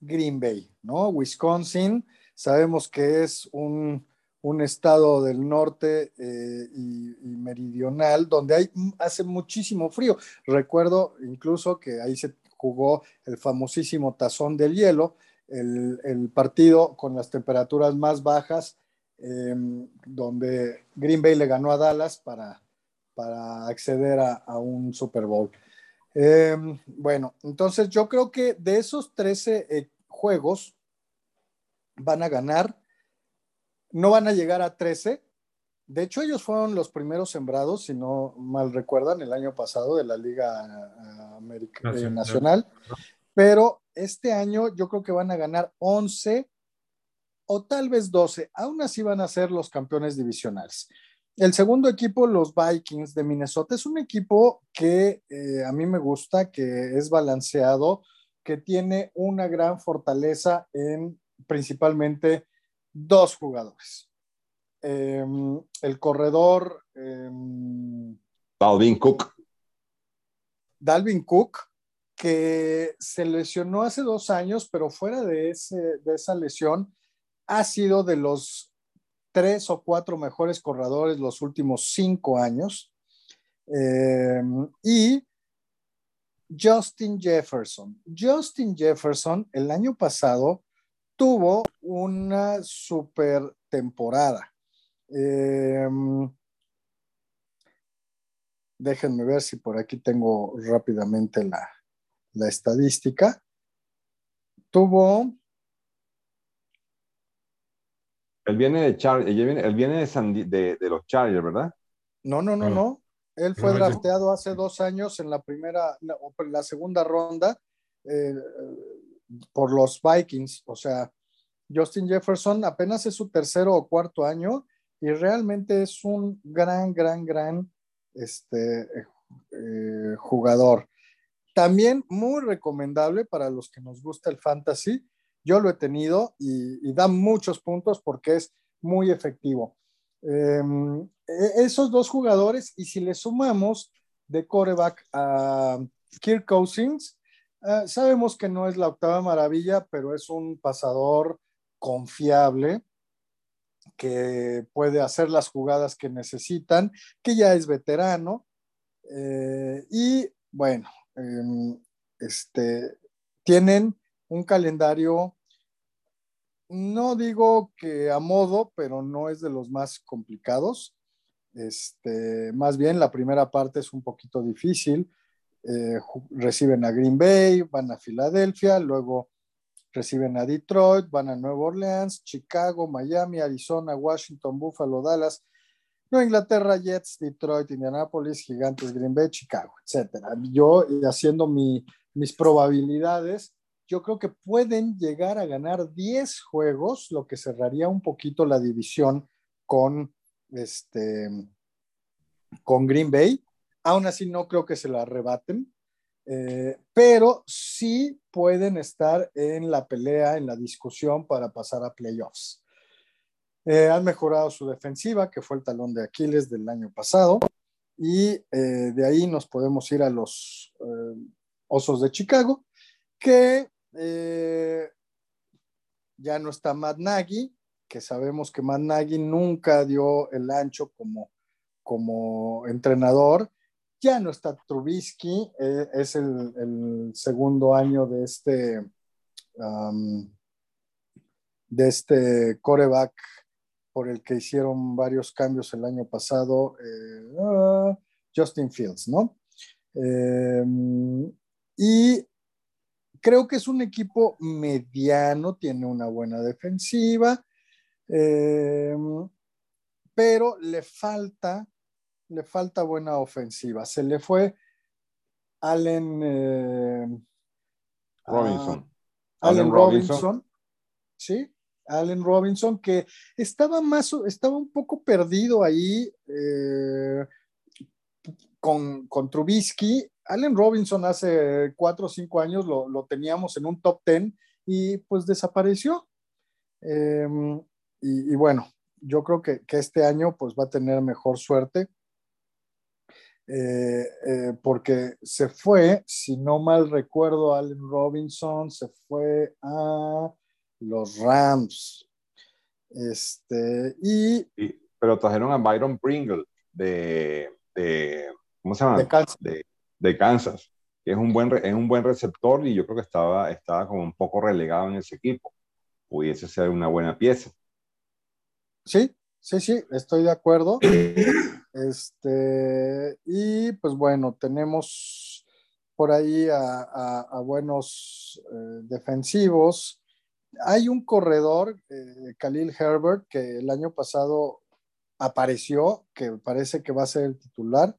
Green Bay, ¿no? Wisconsin Sabemos que es un, un estado del norte eh, y, meridional donde hay, hace muchísimo frío. Recuerdo incluso que ahí se jugó el famosísimo tazón del hielo, el, partido con las temperaturas más bajas, em, donde Green Bay le ganó a Dallas para, para acceder a, un Super Bowl. Em, bueno, entonces yo creo que de esos 13 eh, juegos van a ganar, no van a llegar a 13. De hecho, ellos fueron los primeros sembrados, si no mal recuerdan, el año pasado de la Liga Americana Nacional. Pero este año yo creo que van a ganar 11 o tal vez 12. Aún así van a ser los campeones divisionales. El segundo equipo, los Vikings de Minnesota, es un equipo que eh, a mí me gusta, que es balanceado, que tiene una gran fortaleza en principalmente dos jugadores. Em, el corredor. Em, Dalvin Cook. Dalvin Cook, que se lesionó hace dos años, pero fuera de, ese, de esa lesión, ha sido de los tres o cuatro mejores corredores los últimos cinco años. Em, y Justin Jefferson. Justin Jefferson el año pasado tuvo una super temporada. Em, déjenme ver si por aquí tengo rápidamente la, la estadística. Tuvo él viene de Char él viene, él viene de, de, los Chargers, ¿verdad? No, no, no, no. Él fue drafteado hace dos años en la primera, o en la segunda ronda eh, por los Vikings. O sea, Justin Jefferson apenas es su tercero o cuarto año y realmente es un gran, gran, gran este, eh, jugador. También muy recomendable para los que nos gusta el fantasy yo lo he tenido y, da muchos puntos porque es muy efectivo. Em, e, esos dos jugadores, y si le sumamos de coreback a Kirk Cousins, eh, sabemos que no es la octava maravilla, pero es un pasador confiable que puede hacer las jugadas que necesitan, que ya es veterano. Eh, y bueno, em, este, tienen un calendario, no digo que a modo, pero no es de los más complicados. Este, más bien la primera parte es un poquito difícil. Eh, reciben a Green Bay, van a Filadelfia, luego reciben a Detroit, van a Nueva Orleans, Chicago, Miami, Arizona, Washington, Buffalo, Dallas, Nueva Inglaterra, Jets, Detroit, Indianapolis, Gigantes, Green Bay, Chicago, etcétera. Yo haciendo mis probabilidades, yo creo que pueden llegar a ganar 10 juegos, lo que cerraría un poquito la división con, este, con Green Bay. Aún así, no creo que se la arrebaten, eh, pero sí pueden estar en la pelea, en la discusión para pasar a playoffs. Eh, han mejorado su defensiva, que fue el talón de Aquiles del año pasado, y eh, de ahí nos podemos ir a los Osos de Chicago, que eh, ya no está Matt Nagy, que sabemos que Matt Nagy nunca dio el ancho como, como entrenador. Ya no está Trubisky, eh, es el, segundo año de este, de este coreback por el que hicieron varios cambios el año pasado, eh, ah, Justin Fields, ¿no? y creo que es un equipo mediano, tiene una buena defensiva, eh, pero le falta, le falta buena ofensiva. Se le fue Allen eh, Robinson. Allen, Robinson. Sí, Allen Robinson, que estaba más, estaba un poco perdido ahí eh, con, con Trubisky Allen Robinson hace cuatro o cinco años lo, teníamos en un top ten y pues desapareció. Em, y, bueno, yo creo que, este año pues va a tener mejor suerte eh, eh, porque se fue, si no mal recuerdo, Allen Robinson se fue a los Rams. Este, y, pero trajeron a Byron Pringle de, de ¿cómo se llama? De Kansas. De, Kansas, que es un, buen, es un buen receptor y yo creo que estaba, estaba como un poco relegado en ese equipo. Pudiese ser una buena pieza. Sí, sí, sí, estoy de acuerdo. Este, y pues bueno, tenemos por ahí a, buenos eh, defensivos. Hay un corredor, eh, Khalil Herbert, que el año pasado apareció, que parece que va a ser el titular,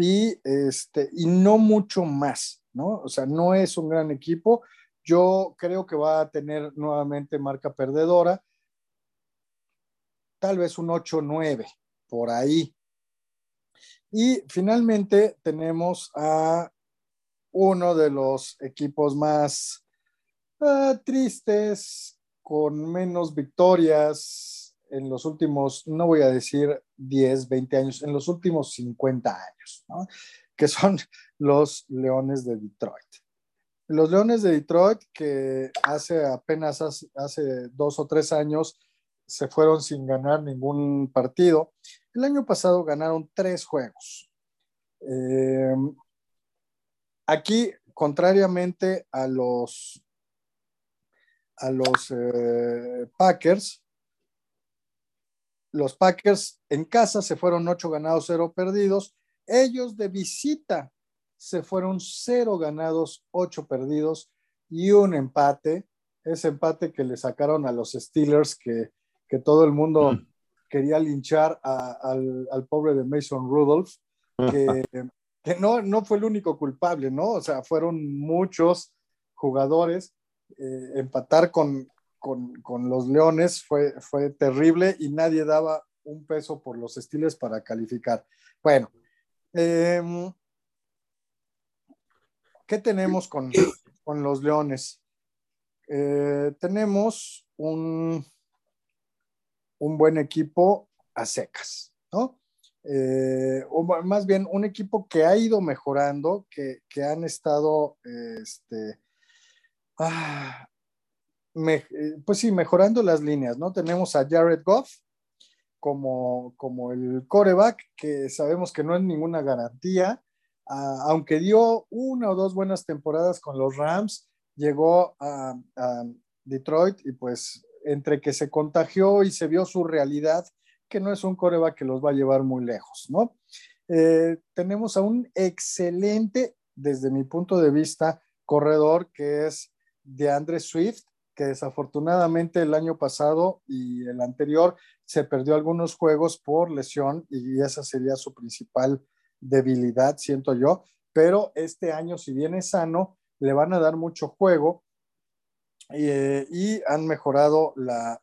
y, este, y no mucho más, ¿no? O sea, no es un gran equipo. Yo creo que va a tener nuevamente marca perdedora, tal vez un 8-9 por ahí. Y finalmente tenemos a uno de los equipos más ah, tristes, con menos victorias en los últimos, no voy a decir 10, 20 años, en los últimos 50 años, que son los Leones de Detroit. Los Leones de Detroit, que hace apenas hace dos o tres años se fueron sin ganar ningún partido. El año pasado ganaron tres juegos. Eh, aquí, contrariamente a los, a los eh, Packers, los Packers en casa se fueron ocho ganados, cero perdidos. Ellos de visita se fueron cero ganados, ocho perdidos y un empate. Ese empate que le sacaron a los Steelers que que todo el mundo mm. quería linchar al, pobre de Mason Rudolph, que, no, no fue el único culpable, ¿no? O sea, fueron muchos jugadores. Eh, empatar con, con, los Leones fue, fue terrible y nadie daba un peso por los estilos para calificar. Bueno, em, ¿qué tenemos con, con los Leones? Eh, tenemos un, un buen equipo a secas, ¿no? Eh, o más bien un equipo que ha ido mejorando, que, han estado, este, ah, pues sí, mejorando las líneas, ¿no? Tenemos a Jared Goff como, como el coreback, que sabemos que no es ninguna garantía, ah, aunque dio una o dos buenas temporadas con los Rams, llegó a Detroit y pues entre que se contagió y se vio su realidad, que no es un coreback que los va a llevar muy lejos, ¿no? Eh, tenemos a un excelente, desde mi punto de vista, corredor que es de Andre Swift, que desafortunadamente el año pasado y el anterior se perdió algunos juegos por lesión y esa sería su principal debilidad, siento yo, pero este año, si viene sano, le van a dar mucho juego eh, y han mejorado la,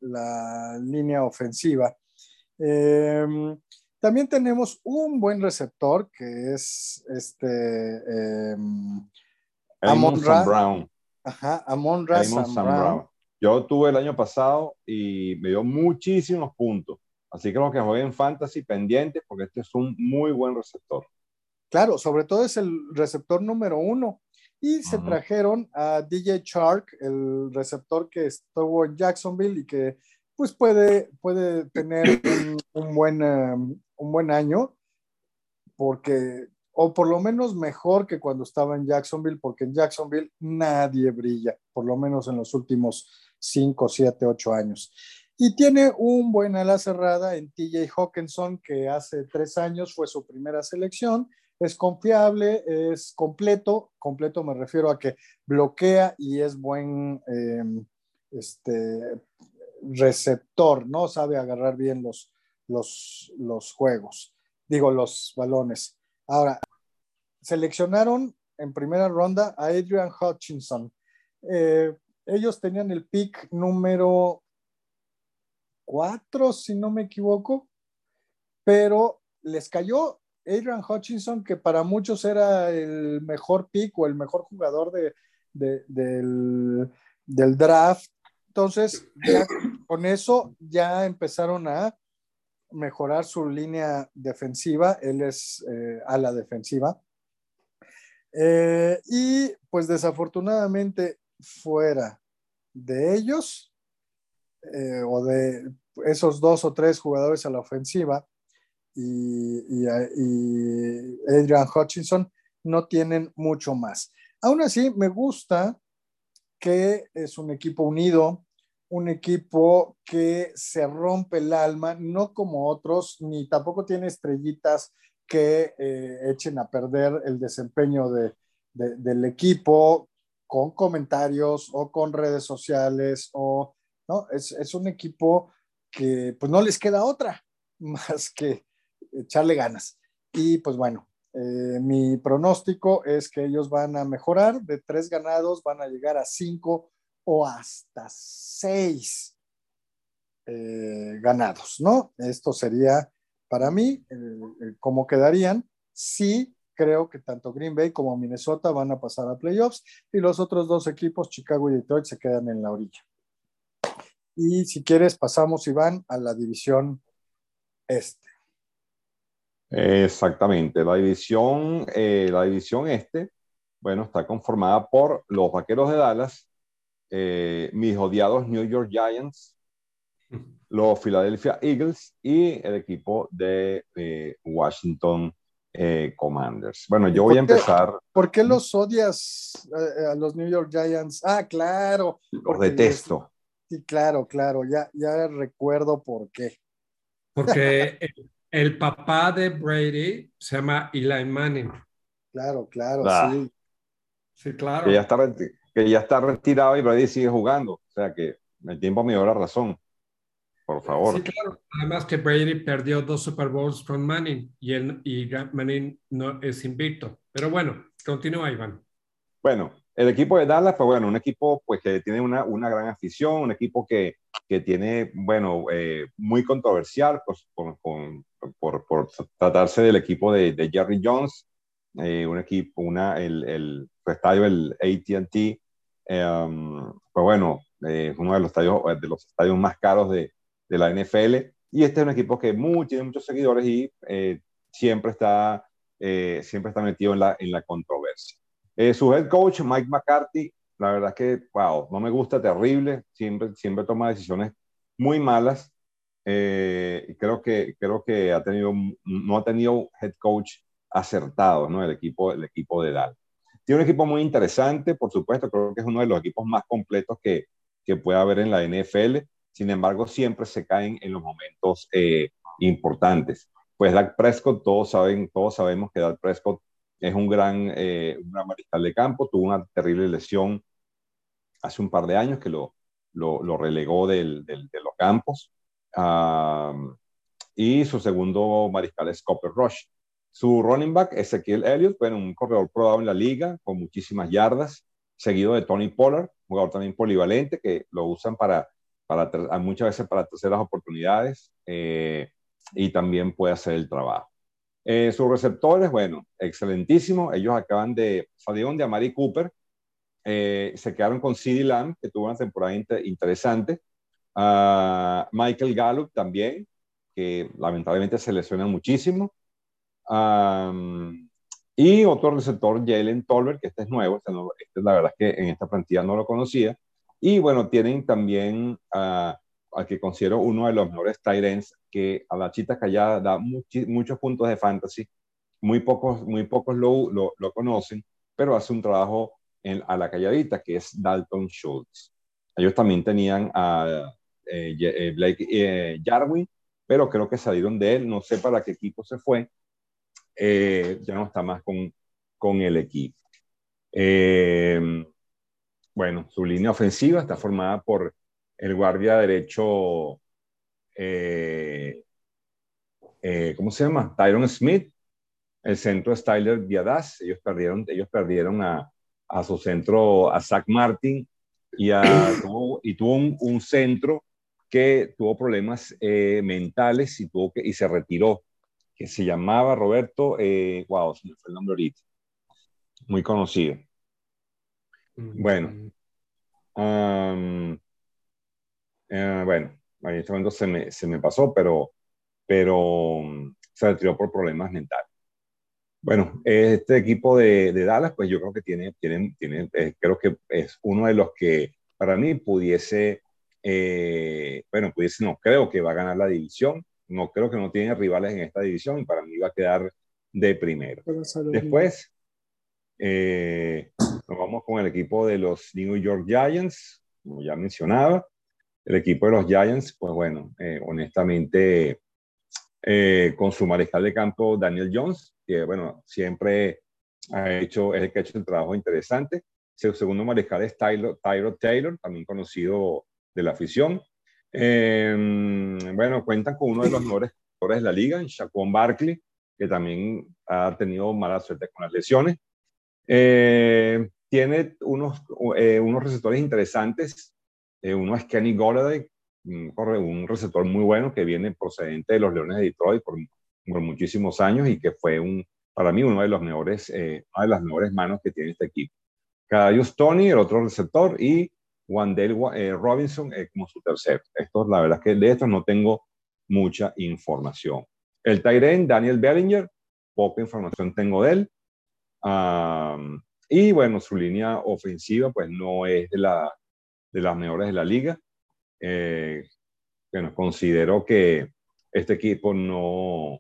línea ofensiva. Em, también tenemos un buen receptor que es este Amon Brown. Ajá, Amon Brown. Yo tuve el año pasado y me dio muchísimos puntos. Así que lo que juegue en Fantasy pendiente porque este es un muy buen receptor. Claro, sobre todo es el receptor número uno. Y se trajeron a DJ Shark, el receptor que estuvo en Jacksonville y que pues puede, puede tener un, buen, um, un buen año, porque, o por lo menos mejor que cuando estaba en Jacksonville, porque en Jacksonville nadie brilla, por lo menos en los últimos 5, 7, 8 años. Y tiene un buen ala cerrada en TJ Hawkinson, que hace tres años fue su primera selección es confiable, es completo, completo me refiero a que bloquea y es buen em, este, receptor, ¿no? Sabe agarrar bien los, los, los juegos, digo, los balones. Ahora, seleccionaron en primera ronda a Adrian Hutchinson. Eh, ellos tenían el pick número 4, si no me equivoco, pero les cayó Adrian Hutchinson, que para muchos era el mejor pick o el mejor jugador de, del, draft. Entonces, con eso ya empezaron a mejorar su línea defensiva. Él es eh, a la defensiva. Eh, y pues desafortunadamente fuera de ellos, eh, o de esos dos o tres jugadores a la ofensiva y, y, Adrian Hutchinson no tienen mucho más. Aún así, me gusta que es un equipo unido, un equipo que se rompe el alma, no como otros, ni tampoco tiene estrellitas que eh, echen a perder el desempeño de, del equipo con comentarios o con redes sociales o no, es, es, un equipo que pues no les queda otra más que echarle ganas. Y pues bueno, eh, mi pronóstico es que ellos van a mejorar, de tres ganados van a llegar a cinco o hasta seis eh, ganados, ¿no? Esto sería para mí cómo quedarían si creo que tanto Green Bay como Minnesota van a pasar a playoffs y los otros dos equipos, Chicago y Detroit, se quedan en la orilla. Y si quieres, pasamos, Iván, a la división este. Exactamente, la división, eh, la división este, bueno, está conformada por los Vaqueros de Dallas, eh, mis odiados New York Giants, los Philadelphia Eagles y el equipo de eh, Washington Commanders. Bueno, yo voy a empezar. ¿Por qué los odias a los New York Giants? Ah, claro. Los detesto. sí, claro, claro, ya, ya recuerdo por qué. Porque el papá de Brady se llama Eli Manning. Claro, claro, ah. sí. Sí, claro. Que ya, está, que ya está retirado y Brady sigue jugando. O sea que el tiempo me dio la razón. Por favor. Sí, claro. Además que Brady perdió dos Super Bowls con Manning y, el, y Manning no es invicto. Pero bueno, continúa, Iván. Bueno, el equipo de Dallas, pues bueno, un equipo pues que tiene una, una gran afición, un equipo que, que tiene, bueno, eh, muy controversial pues, con, por, por, tratarse del equipo de, de Jerry Jones, eh, un equipo, una, el, el estadio, el ATT, em, pues bueno, es uno de los, estadios, de los estadios más caros de, de, la NFL. Y este es un equipo que muy, tiene muchos seguidores y eh, siempre, está, siempre está metido en la, en la controversia. su head coach, Mike McCarthy, la verdad es que, wow, no me gusta, terrible, siempre, siempre toma decisiones muy malas. Eh, creo, que, creo que ha tenido, no ha tenido head coach acertado, ¿no? El equipo, el equipo de Dal. Tiene un equipo muy interesante, por supuesto, creo que es uno de los equipos más completos que, que puede haber en la NFL. Sin embargo, siempre se caen en los momentos eh, importantes. Pues Dak Prescott, todos, saben, todos sabemos que Dak Prescott es un gran, eh, un gran mariscal de campo, tuvo una terrible lesión hace un par de años que lo, lo, relegó del, de los campos. y su segundo mariscal es Copper Rush. Su running back, Ezequiel Elliott, bueno, un corredor probado en la liga con muchísimas yardas, seguido de Tony Pollard, jugador también polivalente que lo usan para, para muchas veces para terceras oportunidades eh, y también puede hacer el trabajo. Eh, sus receptores, bueno, excelentísimo. Ellos acaban de, salieron de Amari Cooper, eh, se quedaron con CeeDee Lamb, que tuvo una temporada interesante. Uh, Michael Gallup también, que lamentablemente se lesiona muchísimo. Um, y otro receptor, Jalen Tolbert, que este es nuevo, este, este, la verdad es que en esta plantilla no lo conocía. Y bueno, tienen también al que considero uno de los mejores tight que a la chita callada da muchos puntos de fantasy. Muy pocos, muy pocos lo, lo, lo conocen, pero hace un trabajo a la calladita, que es Dalton Schultz. Ellos también tenían a eh, eh, Blake eh, Jarwin, pero creo que salieron de él, no sé para qué equipo se fue, ya no está más con, con el equipo. Bueno, su línea ofensiva está formada por el guardia derecho, ¿cómo se llama? Tyron Smith, el centro es Tyler Viadas, ellos perdieron, ellos perdieron a, a su centro, a Zach Martin, y, a, tuvo, y tuvo un, centro que tuvo problemas eh, mentales y, tuvo que, y se retiró, que se llamaba Roberto, eh, wow, se me fue el nombre ahorita, muy conocido. Bueno, eh, bueno, en este momento se me, se me pasó, pero, pero mm, se retiró por problemas mentales. Bueno, este equipo de, Dallas, pues yo creo que tiene, tienen, tiene, eh, creo que es uno de los que para mí pudiese eh, bueno, pues no creo que va a ganar la división, no creo que no tiene rivales en esta división y para mí va a quedar de primero. Después, eh, nos vamos con el equipo de los New York Giants, como ya mencionaba. El equipo de los Giants, pues bueno, eh, honestamente, eh, con su mariscal de campo Daniel Jones, que bueno, siempre ha hecho, es el que ha hecho un trabajo interesante. Su segundo mariscal es Tyler, Taylor, también conocido de la afición. Em, bueno, cuentan con uno de los mejores jugadores de la liga, Shaquon Barkley, que también ha tenido mala suerte con las lesiones. Eh, tiene unos, eh, unos receptores interesantes. Eh, uno es Kenny Golladay, un receptor muy bueno que viene procedente de los Leones de Detroit por, por muchísimos años y que fue un, para mí uno de los mejores, una de las mejores manos que tiene este equipo. Cadayos Tony, el otro receptor, y Wandale Robinson como su tercer. Esto, la verdad es que de estos no tengo mucha información. El Tyren, Daniel Bellinger, poca información tengo de él. Y bueno, su línea ofensiva pues no es de, la, de las mejores de la liga. Eh, bueno, considero que este equipo no,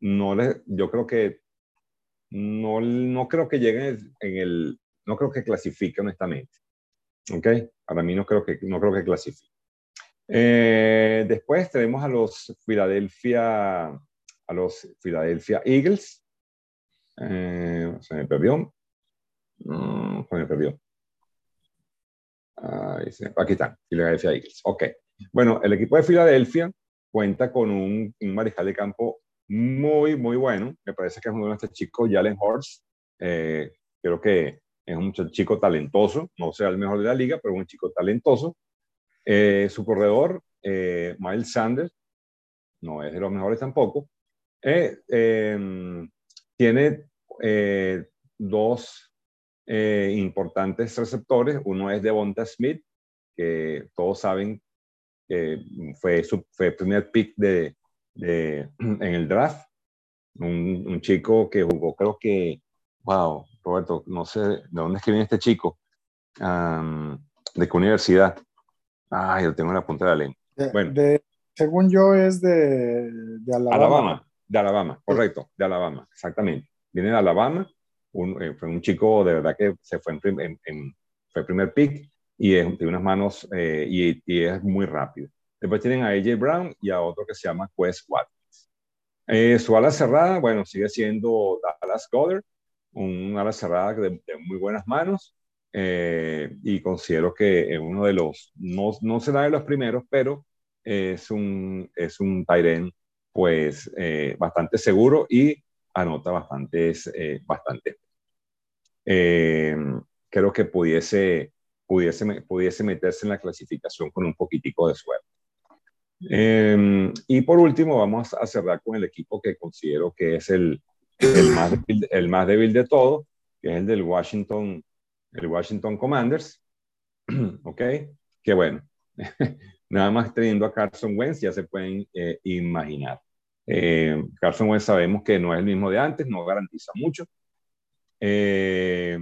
no yo creo que no, no creo que llegue en el, no creo que clasifique honestamente. ¿Ok? Para mí no creo que, no creo que clasifique. Eh, después tenemos a los Philadelphia a los Philadelphia Eagles. Eh, se me perdió. Mm, se me perdió. aquí están, Philadelphia Eagles. Ok. Bueno, el equipo de Filadelfia cuenta con un, un, mariscal de campo muy, muy bueno. Me parece que es muy bueno este chico, Jalen Horst. Eh, creo que es un chico talentoso, no sea el mejor de la liga, pero un chico talentoso. Eh, su corredor, Miles Sanders, no es de los mejores tampoco, eh, em, tiene eh, dos eh, importantes receptores. Uno es Devonta Smith, que todos saben que fue su fue primer pick de, de, en el draft. Un, un, chico que jugó, creo que, wow, Roberto, no sé de dónde es que viene este chico, de qué universidad. Ay, lo tengo en la punta de la lengua. bueno. según yo es de, de Alabama. Alabama. De Alabama, correcto, de Alabama, exactamente. Viene de Alabama, un, eh, fue un chico de verdad que se fue en, fue primer pick y es, unas manos eh, y, es muy rápido. Después tienen a AJ Brown y a otro que se llama Quest Watkins. Eh, su ala cerrada, bueno, sigue siendo Dallas Goddard, un ala cerrada de, muy buenas manos y considero que es uno de los, no, no será de los primeros, pero es un, es un Tyren pues eh, bastante seguro y anota bastantes, eh, bastante. Eh, creo que pudiese, pudiese, pudiese meterse en la clasificación con un poquitico de suerte. y por último, vamos a cerrar con el equipo que considero que es el, el, más, débil, el más débil de todo, que es el del Washington, el Washington Commanders. ¿Ok? Que bueno, Nada más teniendo a Carson Wentz ya se pueden eh, imaginar. Eh, Carson Wentz sabemos que no es el mismo de antes, no garantiza mucho. Eh,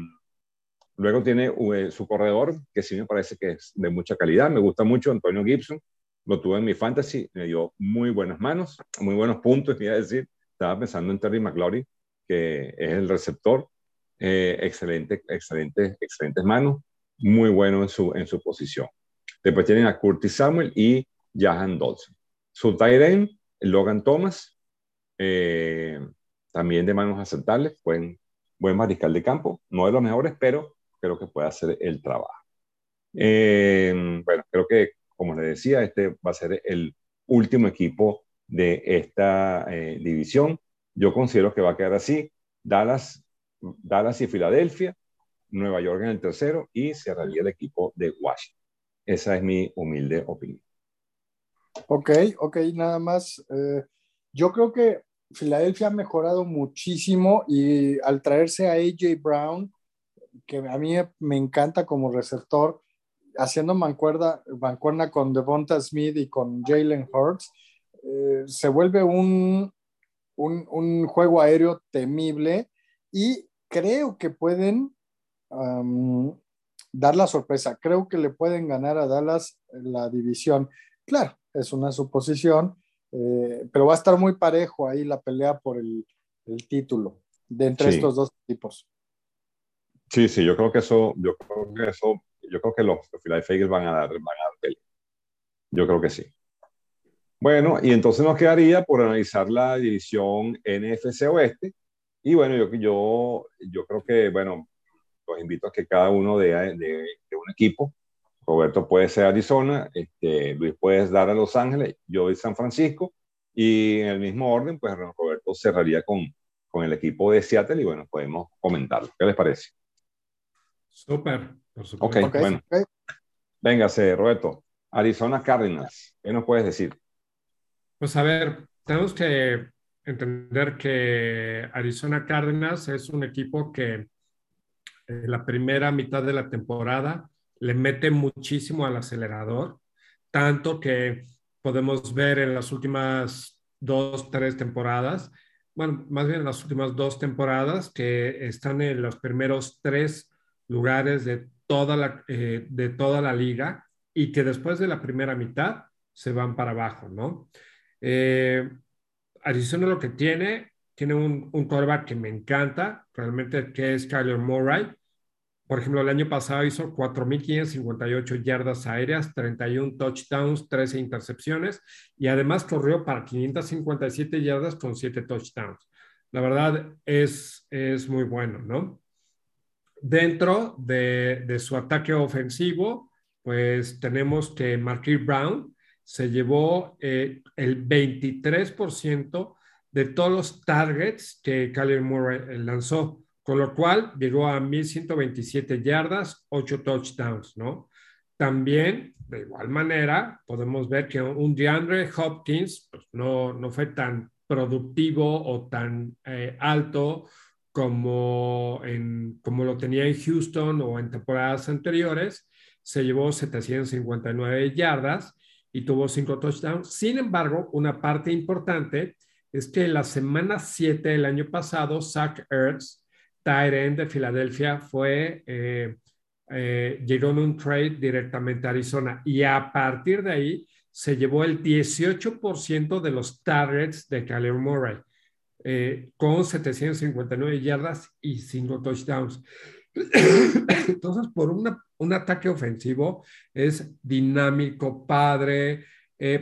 luego tiene su corredor, que sí me parece que es de mucha calidad. Me gusta mucho Antonio Gibson. Lo tuve en mi fantasy, me dio muy buenas manos, muy buenos puntos, quería decir. Estaba pensando en Terry McLaurin, que es el receptor. excelente, excelente, excelentes manos. Muy bueno en su, en su posición. Después tienen a Curtis Samuel y Jahan Dodson. Su tight Logan Thomas, eh, también de manos aceptables, buen, buen mariscal de campo, no de los mejores, pero creo que puede hacer el trabajo. Eh, bueno, creo que, como les decía, este va a ser el último equipo de esta eh, división. Yo considero que va a quedar así. Dallas, Dallas y Filadelfia, Nueva York en el tercero y cerraría el equipo de Washington. Esa es mi humilde opinión. Ok, ok, nada más. Eh, yo creo que Filadelfia ha mejorado muchísimo y al traerse a AJ Brown, que a mí me encanta como receptor, haciendo mancuerda, mancuerna con Devonta Smith y con Jalen Hurts, eh, se vuelve un, un, un, juego aéreo temible y creo que pueden dar la sorpresa. Creo que le pueden ganar a Dallas la división. Claro, es una suposición, eh, pero va a estar muy parejo ahí la pelea por el, título de entre estos dos equipos. Sí, sí, yo creo que eso, yo creo que eso, yo creo que los, Philadelphia Eagles van a dar, van a dar pelea. Yo creo que sí. Bueno, y entonces nos quedaría por analizar la división NFC Oeste. Y bueno, yo, yo, yo creo que, bueno, los invito a que cada uno de, de, un equipo. Roberto puede ser Arizona, este, Luis puede dar a Los Ángeles, yo de San Francisco. Y en el mismo orden, pues Roberto cerraría con, con el equipo de Seattle y bueno, podemos comentarlo. ¿Qué les parece? Súper, por supuesto. Ok, bueno. Véngase, Roberto. Arizona Cardinals, ¿qué nos puedes decir? Pues a ver, tenemos que entender que Arizona Cardinals es un equipo que en eh, la primera mitad de la temporada le mete muchísimo al acelerador, tanto que podemos ver en las últimas dos, tres temporadas, bueno, más bien en las últimas dos temporadas, que están en los primeros tres lugares de toda la, eh, de toda la liga y que después de la primera mitad se van para abajo, ¿no? Eh, Arizona lo que tiene, tiene un, un que me encanta, realmente, que es Kyler Murray. Por ejemplo, el año pasado hizo 4.558 yardas aéreas, 31 touchdowns, 13 intercepciones y además corrió para 557 yardas con 7 touchdowns. La verdad es, es muy bueno, ¿no? Dentro de, de su ataque ofensivo, pues tenemos que Marquis Brown se llevó eh, el 23% de todos los targets que Kyler Murray eh, lanzó, con lo cual llegó a 1.127 yardas, 8 touchdowns, ¿no? También, de igual manera, podemos ver que un DeAndre Hopkins pues, no, no fue tan productivo o tan eh, alto como, en, como lo tenía en Houston o en temporadas anteriores. Se llevó 759 yardas y tuvo cinco touchdowns. Sin embargo, una parte importante es que en la semana 7 del año pasado, Zach Ertz, Tyren de Filadelfia, fue, eh, eh, llegó en un trade directamente a Arizona y a partir de ahí se llevó el 18% de los targets de Kyler Murray, eh, con 759 yardas y 5 touchdowns. Entonces, por un ataque ofensivo es dinámico, padre.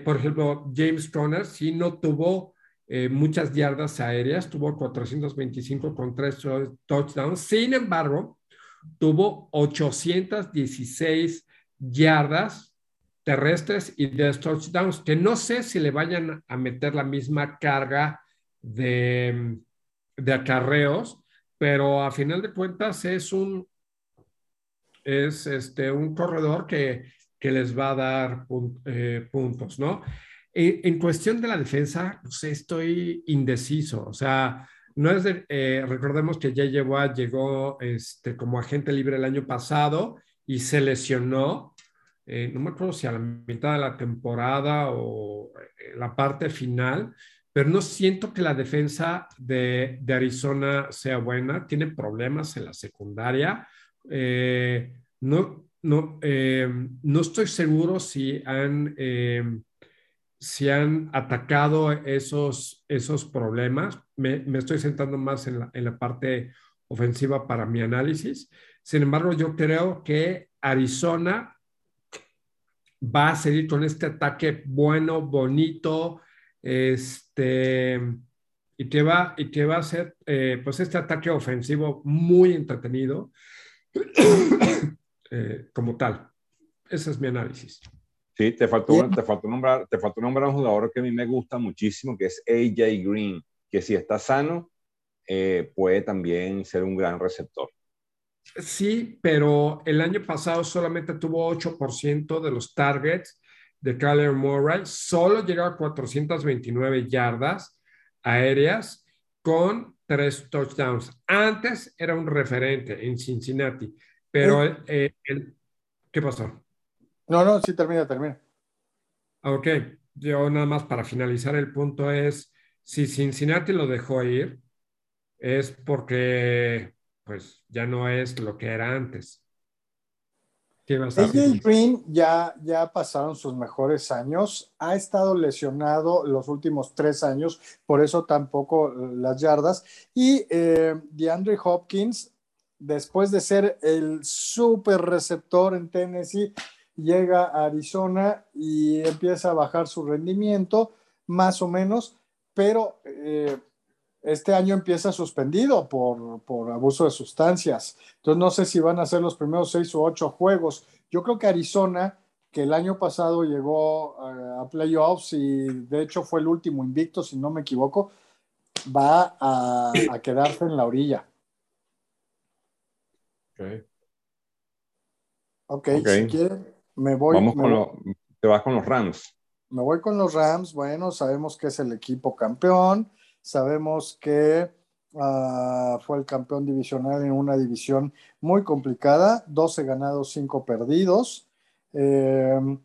Por ejemplo, James Conner sí no tuvo eh, muchas yardas aéreas, tuvo 425 con tres touchdowns. Sin embargo, tuvo 816 yardas terrestres y de touchdowns, que no sé si le vayan a meter la misma carga de, de acarreos, pero a final de cuentas es un, es este, un corredor que, que les va a dar eh, puntos, ¿no? En, en, cuestión de la defensa, sé, estoy indeciso, o sea, no es de, eh, recordemos que ya llegó, este, como agente libre el año pasado y se lesionó, eh, no me acuerdo si a la mitad de la temporada o la parte final, pero no siento que la defensa de, Arizona sea buena. Tiene problemas en la secundaria. Eh, no, no, eh, no estoy seguro si han, si han atacado esos, esos problemas. Me, estoy sentando más en la, en la parte ofensiva para mi análisis. Sin embargo, yo creo que Arizona va a seguir con este ataque bueno, bonito, este, y que va, y que va a ser eh, pues este ataque ofensivo muy entretenido eh, como tal. Ese es mi análisis. Sí, te faltó, te faltó, nombrar, te faltó nombrar un jugador que a mí me gusta muchísimo, que es AJ Green, que si está sano, eh, puede también ser un gran receptor. Sí, pero el año pasado solamente tuvo 8% de los targets de Kyler Murray solo llegó a 429 yardas aéreas con tres touchdowns. Antes era un referente en Cincinnati, pero eh, ¿qué pasó? No, no, sí, termina, termina. Ok, yo nada más para finalizar el punto es, si Cincinnati lo dejó ir, es porque pues ya no es lo que era antes. AJ Green ya, ya pasaron sus mejores años, ha estado lesionado los últimos tres años, por eso tampoco las yardas. Y eh, DeAndre Hopkins, después de ser el super receptor en Tennessee, llega a Arizona y empieza a bajar su rendimiento, más o menos, pero eh, este año empieza suspendido por, abuso de sustancias. Entonces no sé si van a ser los primeros seis o ocho juegos. Yo creo que Arizona, que el año pasado llegó a, playoffs y de hecho fue el último invicto, si no me equivoco, va a, quedarse en la orilla. Ok, si quieren, me voy. Vamos con te vas con los Rams. Me voy con los Rams. Bueno, sabemos que es el equipo campeón Sabemos que ah, fue el campeón divisional en una división muy complicada, 12 ganados, 5 perdidos. Em,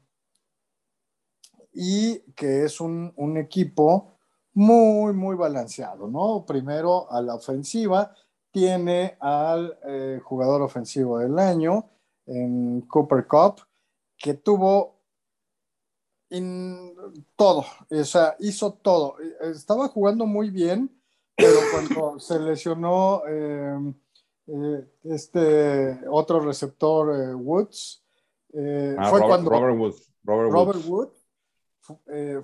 y que es un, equipo muy, muy balanceado, ¿no? Primero a la ofensiva, tiene al eh, jugador ofensivo del año en Cooper Cup, que tuvo todo, o sea, hizo todo. Estaba jugando muy bien, pero cuando se lesionó em, eh, este otro receptor, eh, Woods, eh, ah, fue cuando... Robert Woods. Robert, Woods.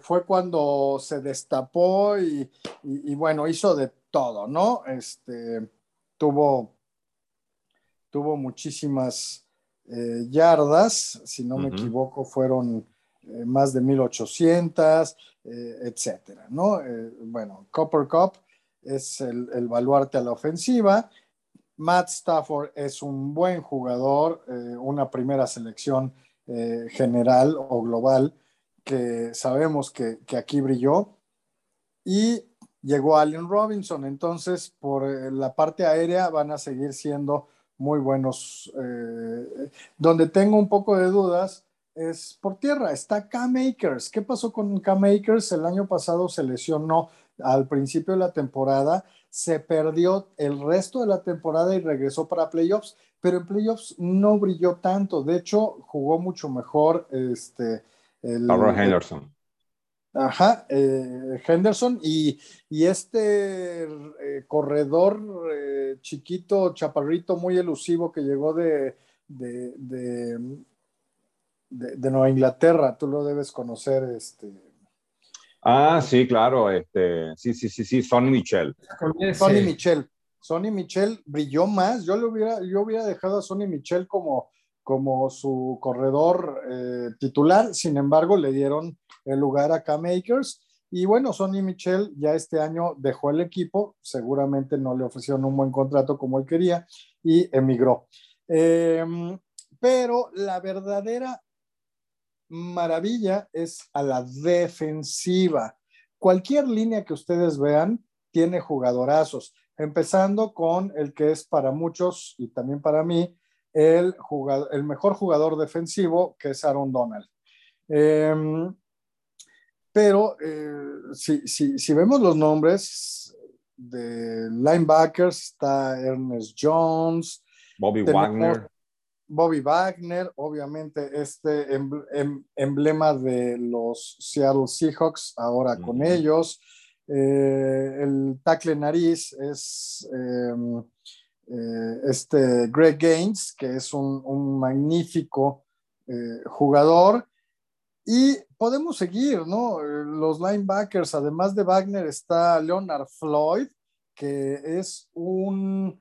fue cuando se destapó y, bueno, hizo de todo, ¿no? Este, tuvo, tuvo muchísimas yardas, si no me equivoco, fueron eh, más de 1800, eh, etcétera, ¿no? Eh, bueno, Copper Cup es el, baluarte a la ofensiva. Matt Stafford es un buen jugador, una primera selección general o global que sabemos que, que, aquí brilló. Y llegó Allen Robinson, entonces por la parte aérea van a seguir siendo muy buenos. donde tengo un poco de dudas es por tierra. Está K-Makers. ¿Qué pasó con K-Makers? El año pasado se lesionó al principio de la temporada, se perdió el resto de la temporada y regresó para playoffs, pero en playoffs no brilló tanto. De hecho, jugó mucho mejor este, el, Henderson. Ajá, eh, Henderson y, este eh, corredor eh, chiquito, chaparrito, muy elusivo que llegó de, de, Nueva Inglaterra, tú lo debes conocer, este. Ah, sí, claro, este, sí, sí, sí, sí, Sonny Michel. Sonny Michel. Sonny Michel brilló más. Yo le hubiera, yo hubiera dejado a Sonny Michel como, como su corredor eh, titular. Sin embargo, le dieron el lugar a K-Makers. Y bueno, Sonny Michel ya este año dejó el equipo. Seguramente no le ofrecieron un buen contrato como él quería y emigró. Em, pero la verdadera maravilla es a la defensiva. Cualquier línea que ustedes vean tiene jugadorazos, empezando con el que es para muchos y también para mí el, jugador, el mejor jugador defensivo, que es Aaron Donald. Em, pero eh, si, vemos los nombres de linebackers, está Ernest Jones, Bobby Wagner. Bobby Wagner, obviamente este em, emblema de los Seattle Seahawks, ahora con ellos. Eh, el tackle nariz es em, eh, este Greg Gaines, que es un, magnífico eh, jugador. Y podemos seguir, ¿no? Los linebackers, además de Wagner, está Leonard Floyd, que es un,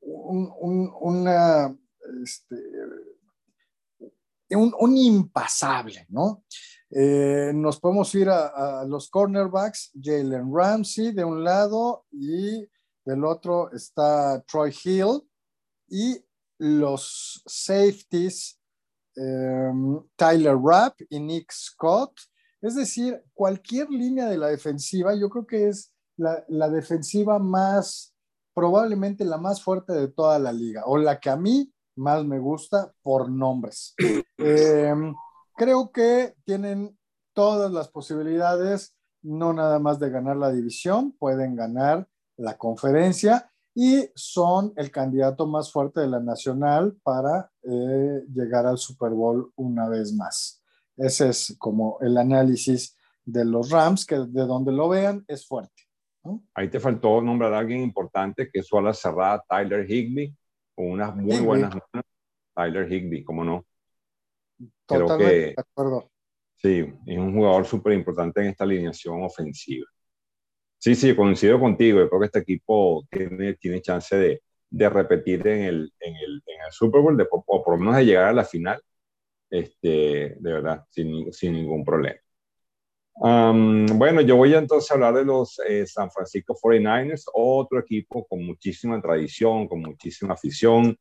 un una este, un, impasable, ¿no? Eh, nos podemos ir a, los cornerbacks, Jalen Ramsey de un lado y del otro está Troy Hill y los safeties, em, Tyler Rapp y Nick Scott. Es decir, cualquier línea de la defensiva, yo creo que es la, la defensiva más, probablemente la más fuerte de toda la liga, o la que a mí más me gusta por nombres. Em, creo que tienen todas las posibilidades, no nada más de ganar la división, pueden ganar la conferencia y son el candidato más fuerte de la nacional para eh, llegar al Super Bowl una vez más. Ese es como el análisis de los Rams, que de donde lo vean es fuerte. Ahí te faltó nombrar a alguien importante, que es su ala cerrada, Tyler Higby, con unas muy buenas manos. Tyler Higby, ¿cómo no? Totalmente de acuerdo. Sí, es un jugador súper importante en esta alineación ofensiva. Sí, sí, coincido contigo. Yo creo que este equipo tiene, tiene chance de, de repetir en el, en, el, en el, Super Bowl, de, o por lo menos de llegar a la final, este, de verdad, sin, sin ningún problema. bueno, yo voy a entonces a hablar de los eh, San Francisco 49ers, otro equipo con muchísima tradición, con muchísima afición.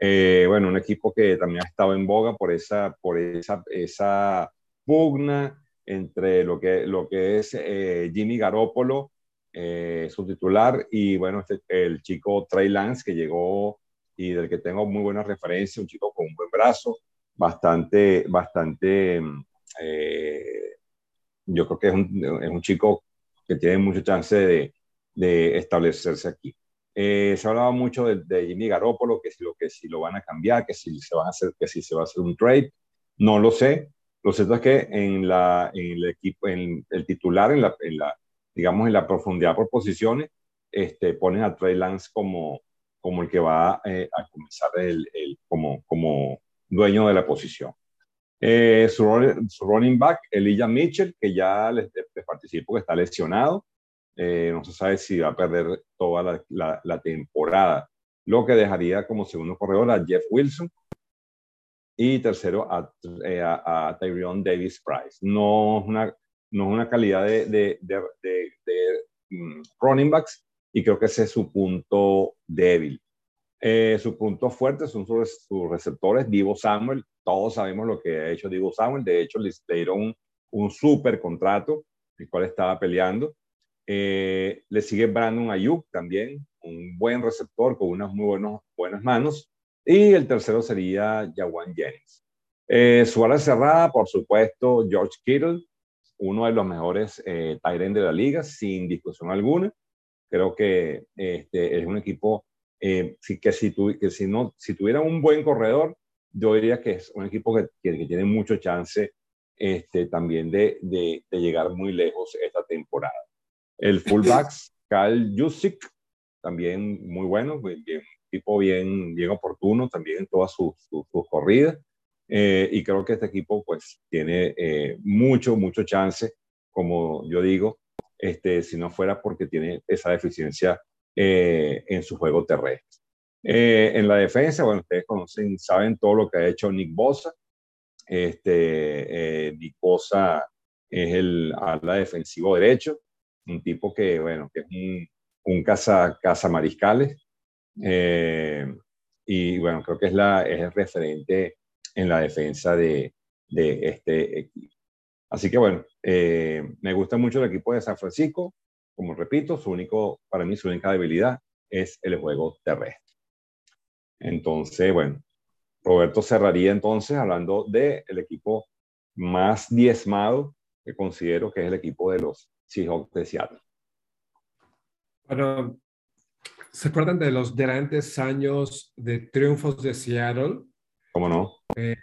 Eh, bueno, un equipo que también ha estado en boga por esa, por esa, esa pugna entre lo que, lo que es eh, Jimmy Garoppolo, eh, su titular, y bueno, este, el chico Trey Lance, que llegó y del que tengo muy buena referencia, un chico con un buen brazo, bastante, bastante, eh, yo creo que es un, es un, chico que tiene mucha chance de, de establecerse aquí. se hablaba mucho de, de, Jimmy Garoppolo, que si, lo, que si lo van a cambiar, que si se van a hacer, que si se va a hacer un trade, no lo sé, lo cierto es que en, la, en el equipo, en el titular, en la, en la, digamos, en la profundidad por posiciones, este, ponen a Trey Lance como, como el que va eh, a comenzar el, el, como, como dueño de la posición. Eh, su, su, running back, Elijah Mitchell, que ya les, les participo que está lesionado, eh, no se sabe si va a perder toda la, la, la, temporada, lo que dejaría como segundo corredor a Jeff Wilson, y tercero a, eh, a, Tyrion Davis Price. No es una, no es una calidad de, mm, running backs y creo que ese es su punto débil. Eh, su punto fuerte son sus, receptores, Divo Samuel. Todos sabemos lo que ha hecho Divo Samuel. De hecho, le dieron un, un super contrato, el cual estaba peleando. Eh, le sigue Brandon Ayuk también, un buen receptor con unas muy buenos, buenas manos. Y el tercero sería Jawan Jennings. Eh, su ala cerrada, por supuesto, George Kittle, uno de los mejores eh, de la liga, sin discusión alguna. Creo que este, es un equipo eh, que, si que si, no, si tuviera un buen corredor, yo diría que es un equipo que, que, tiene mucho chance este, también de, de, de, llegar muy lejos esta temporada. El fullbacks, Kyle Jusic, también muy bueno, bien, tipo bien, bien oportuno también en todas sus, sus, corridas. Eh, y creo que este equipo pues tiene eh, mucho, mucho chance, como yo digo, este, si no fuera porque tiene esa deficiencia eh, en su juego terrestre. en la defensa, bueno, ustedes conocen, saben todo lo que ha hecho Nick Bosa. Este, Nick Bosa es el ala defensivo derecho, un tipo que, bueno, que es un, un caza, caza mariscales, eh, y bueno, creo que es, la, es el referente en la defensa de, de este equipo. Así que bueno, eh, me gusta mucho el equipo de San Francisco. Como repito, su único, para mí su única debilidad es el juego terrestre. Entonces, bueno, Roberto cerraría entonces hablando del el equipo más diezmado que considero que es el equipo de los Seahawks de Seattle. Bueno, ¿Se acuerdan de los grandes años de triunfos de Seattle? ¿Cómo no? Eh,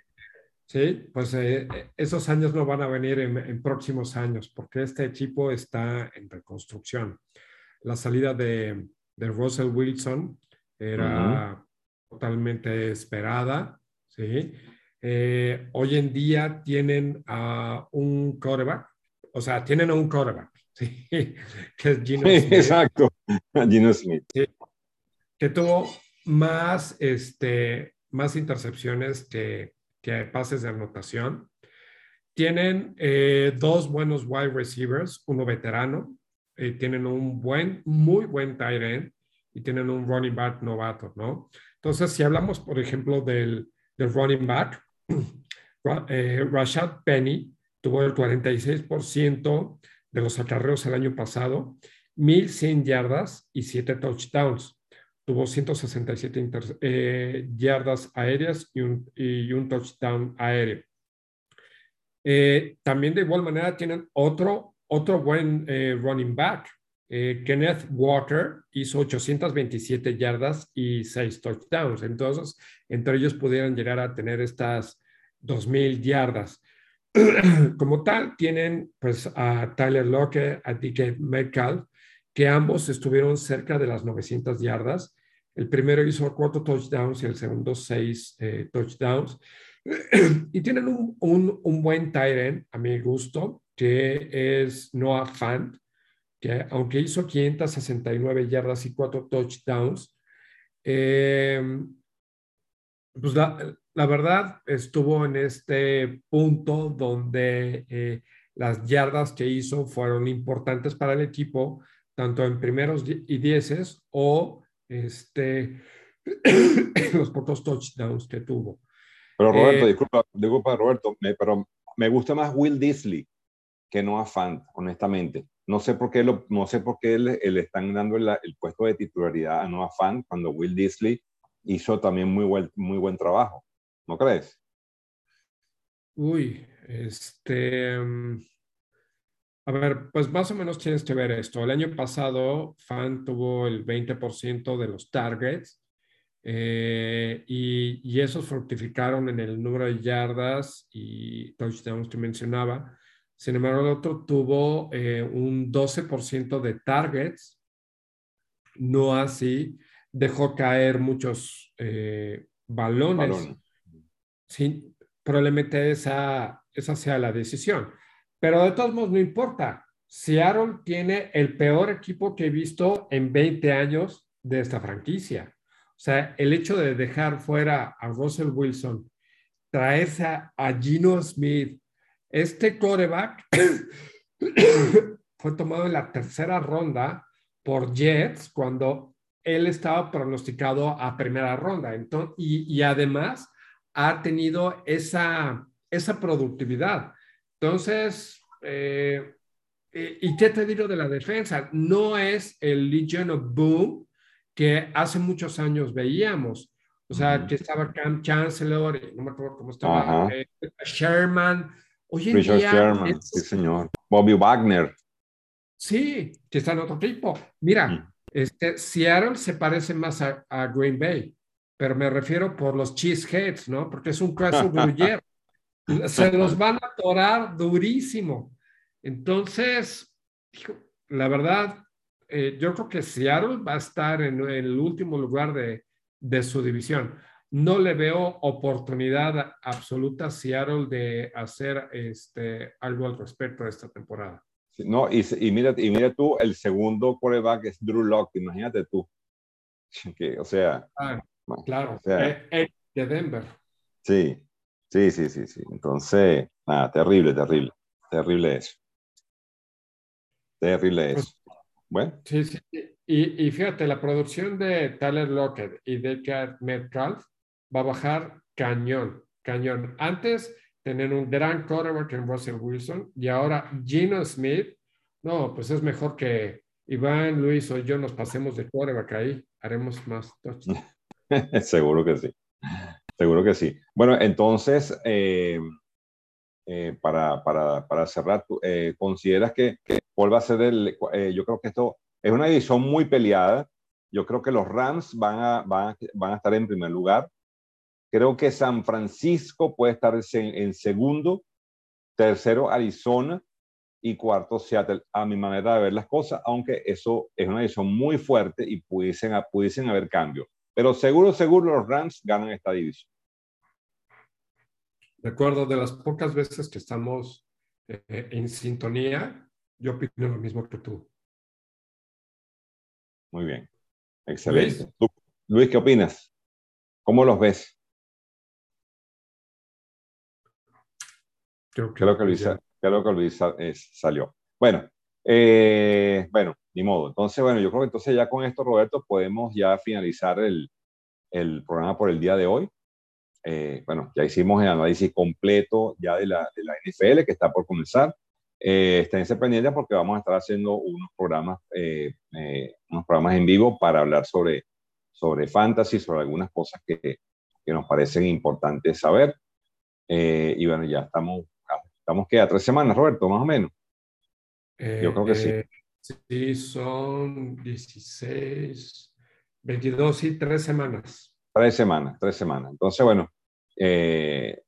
sí, pues eh, esos años no van a venir en, próximos años porque este equipo está en reconstrucción. La salida de, de Russell Wilson era totalmente esperada, ¿sí? Eh, hoy en día tienen a un quarterback, o sea, tienen a un quarterback, ¿sí? que es Gino Smith. Exacto, Gino Smith. Sí que tuvo más, este, más intercepciones que, que pases de anotación. Tienen eh, dos buenos wide receivers, uno veterano, eh, tienen un buen, muy buen tight end y tienen un running back novato, ¿no? Entonces, si hablamos, por ejemplo, del, del running back, eh, Rashad Penny tuvo el 46% de los acarreos el año pasado, 1.100 yardas y 7 touchdowns tuvo 167 eh, yardas aéreas y un, touchdown aéreo. Eh, también de igual manera tienen otro, otro buen eh, running back, Kenneth Walker hizo 827 yardas y 6 touchdowns. Entonces, entre ellos pudieran llegar a tener estas 2.000 yardas. Como tal, tienen pues a Tyler Locke, a DK Metcalf, que ambos estuvieron cerca de las 900 yardas. El primero hizo cuatro touchdowns y el segundo seis eh, touchdowns. y tienen un, un, buen tight a mi gusto, que es Noah Fant, que aunque hizo 569 yardas y cuatro touchdowns, eh, pues la, la, verdad estuvo en este punto donde eh, las yardas que hizo fueron importantes para el equipo, tanto en primeros y dieces o este, los pocos touchdowns que tuvo. Pero Roberto, eh, disculpa, disculpa, Roberto, pero me gusta más Will Disley que Noah Fant, honestamente. No sé por qué, lo, no sé por qué le, le están dando el, el, puesto de titularidad a Noah Fant cuando Will Disley hizo también muy buen, muy buen trabajo. ¿No crees? Uy, este... Mm, a ver, pues más o menos tienes que ver esto. El año pasado, Fan tuvo el 20% de los targets eh, y, y, esos fructificaron en el número de yardas y touchdowns que mencionaba. Sin embargo, el otro tuvo eh, un 12% de targets, no así, dejó caer muchos eh, balones. Sí, probablemente esa, esa sea la decisión. Pero de todos modos, no importa. Seattle tiene el peor equipo que he visto en 20 años de esta franquicia. O sea, el hecho de dejar fuera a Russell Wilson, traerse a, Gino Smith, este quarterback fue tomado en la tercera ronda por Jets cuando él estaba pronosticado a primera ronda. Entonces, y, y además ha tenido esa, esa productividad. Entonces, eh, ¿y qué te digo de la defensa? No es el Legion of Boom que hace muchos años veíamos. O sea, que estaba Cam Chancellor, no me acuerdo cómo estaba, eh, Sherman. Hoy en Richard Sherman, sí señor. Bobby Wagner. Sí, que está en otro tipo. Mira, este, Seattle se parece más a, Green Bay, pero me refiero por los cheeseheads, ¿no? Porque es un caso gruyere se los van a atorar durísimo. Entonces, la verdad, eh, yo creo que Seattle va a estar en, el último lugar de, de, su división. No le veo oportunidad absoluta a Seattle de hacer este, algo al respecto de esta temporada. No, y, y, mira, y mira tú, el segundo quarterback es Drew Locke, imagínate tú. Que, o sea, ah, claro, o sea, eh, de Denver. Sí, Sí, sí, sí, sí. Entonces, nada, terrible, terrible. Terrible eso. Terrible eso. Bueno. Sí, sí. Y, y fíjate, la producción de Tyler Lockett y de Metcalf va a bajar cañón, cañón. Antes tener un gran quarterback en Russell Wilson y ahora Gino Smith, no, pues es mejor que Iván, Luis o yo nos pasemos de quarterback ahí, haremos más touchdowns. Seguro que sí. Seguro que sí. Bueno, entonces, eh, eh, para, para, para, cerrar, eh, ¿consideras que, que va a ser el... yo creo que esto es una edición muy peleada. Yo creo que los Rams van a, van a, van a estar en primer lugar. Creo que San Francisco puede estar en, segundo, tercero Arizona y cuarto Seattle, a mi manera de ver las cosas, aunque eso es una edición muy fuerte y pudiesen, pudiesen haber cambios. Pero seguro, seguro los Rams ganan esta división. De acuerdo, de las pocas veces que estamos eh, en sintonía, yo opino lo mismo que tú. Muy bien. Excelente. Luis, ¿qué opinas? ¿Cómo los ves? Creo que, Luis, creo que Luis salió. Bueno, eh, bueno, ni modo. Entonces, bueno, yo creo que entonces ya con esto, Roberto, podemos ya finalizar el, el programa por el día de hoy. Eh, bueno, ya hicimos el análisis completo ya de la, de la NFL que está por comenzar. Eh, esténse pendientes porque vamos a estar haciendo unos programas, eh, eh, unos programas en vivo para hablar sobre, sobre fantasy, sobre algunas cosas que, que nos parecen importantes saber. y bueno, ya estamos, estamos que a tres semanas, Roberto, más o menos. Yo creo que sí. Sí, son 16, 22 y tres semanas. Tres semanas, tres semanas. Entonces, bueno, eh,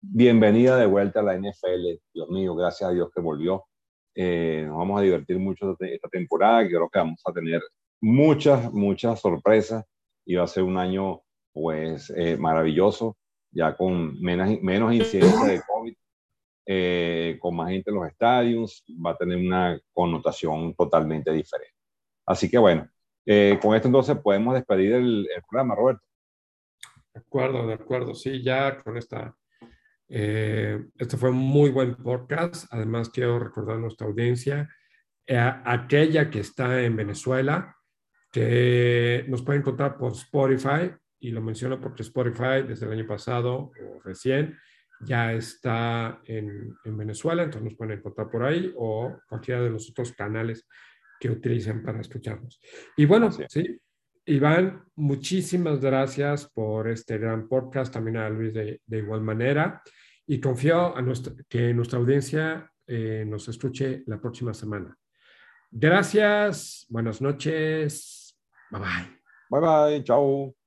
bienvenida de vuelta a la NFL. Dios mío, gracias a Dios que volvió. Eh, nos vamos a divertir mucho esta temporada. Creo que vamos a tener muchas, muchas sorpresas y va a ser un año, pues, eh, maravilloso, ya con menos, menos incidencia de COVID, con más gente en los estadios, va a tener una connotación totalmente diferente. Así que bueno, con esto entonces podemos despedir el programa, Roberto. De acuerdo, de acuerdo. Sí, ya con esta. Eh, este fue un muy buen podcast. Además, quiero recordar a nuestra audiencia, eh, aquella que está en Venezuela, que nos puede encontrar por Spotify, y lo menciono porque Spotify desde el año pasado o recién ya está en, en Venezuela, entonces nos pueden encontrar por ahí o cualquiera de los otros canales que utilicen para escucharnos. Y bueno, sí, Iván, muchísimas gracias por este gran podcast, también a Luis de, igual manera, y confío a nuestra, que nuestra audiencia eh, nos escuche la próxima semana. Gracias, buenas noches, bye bye. Bye bye, chao.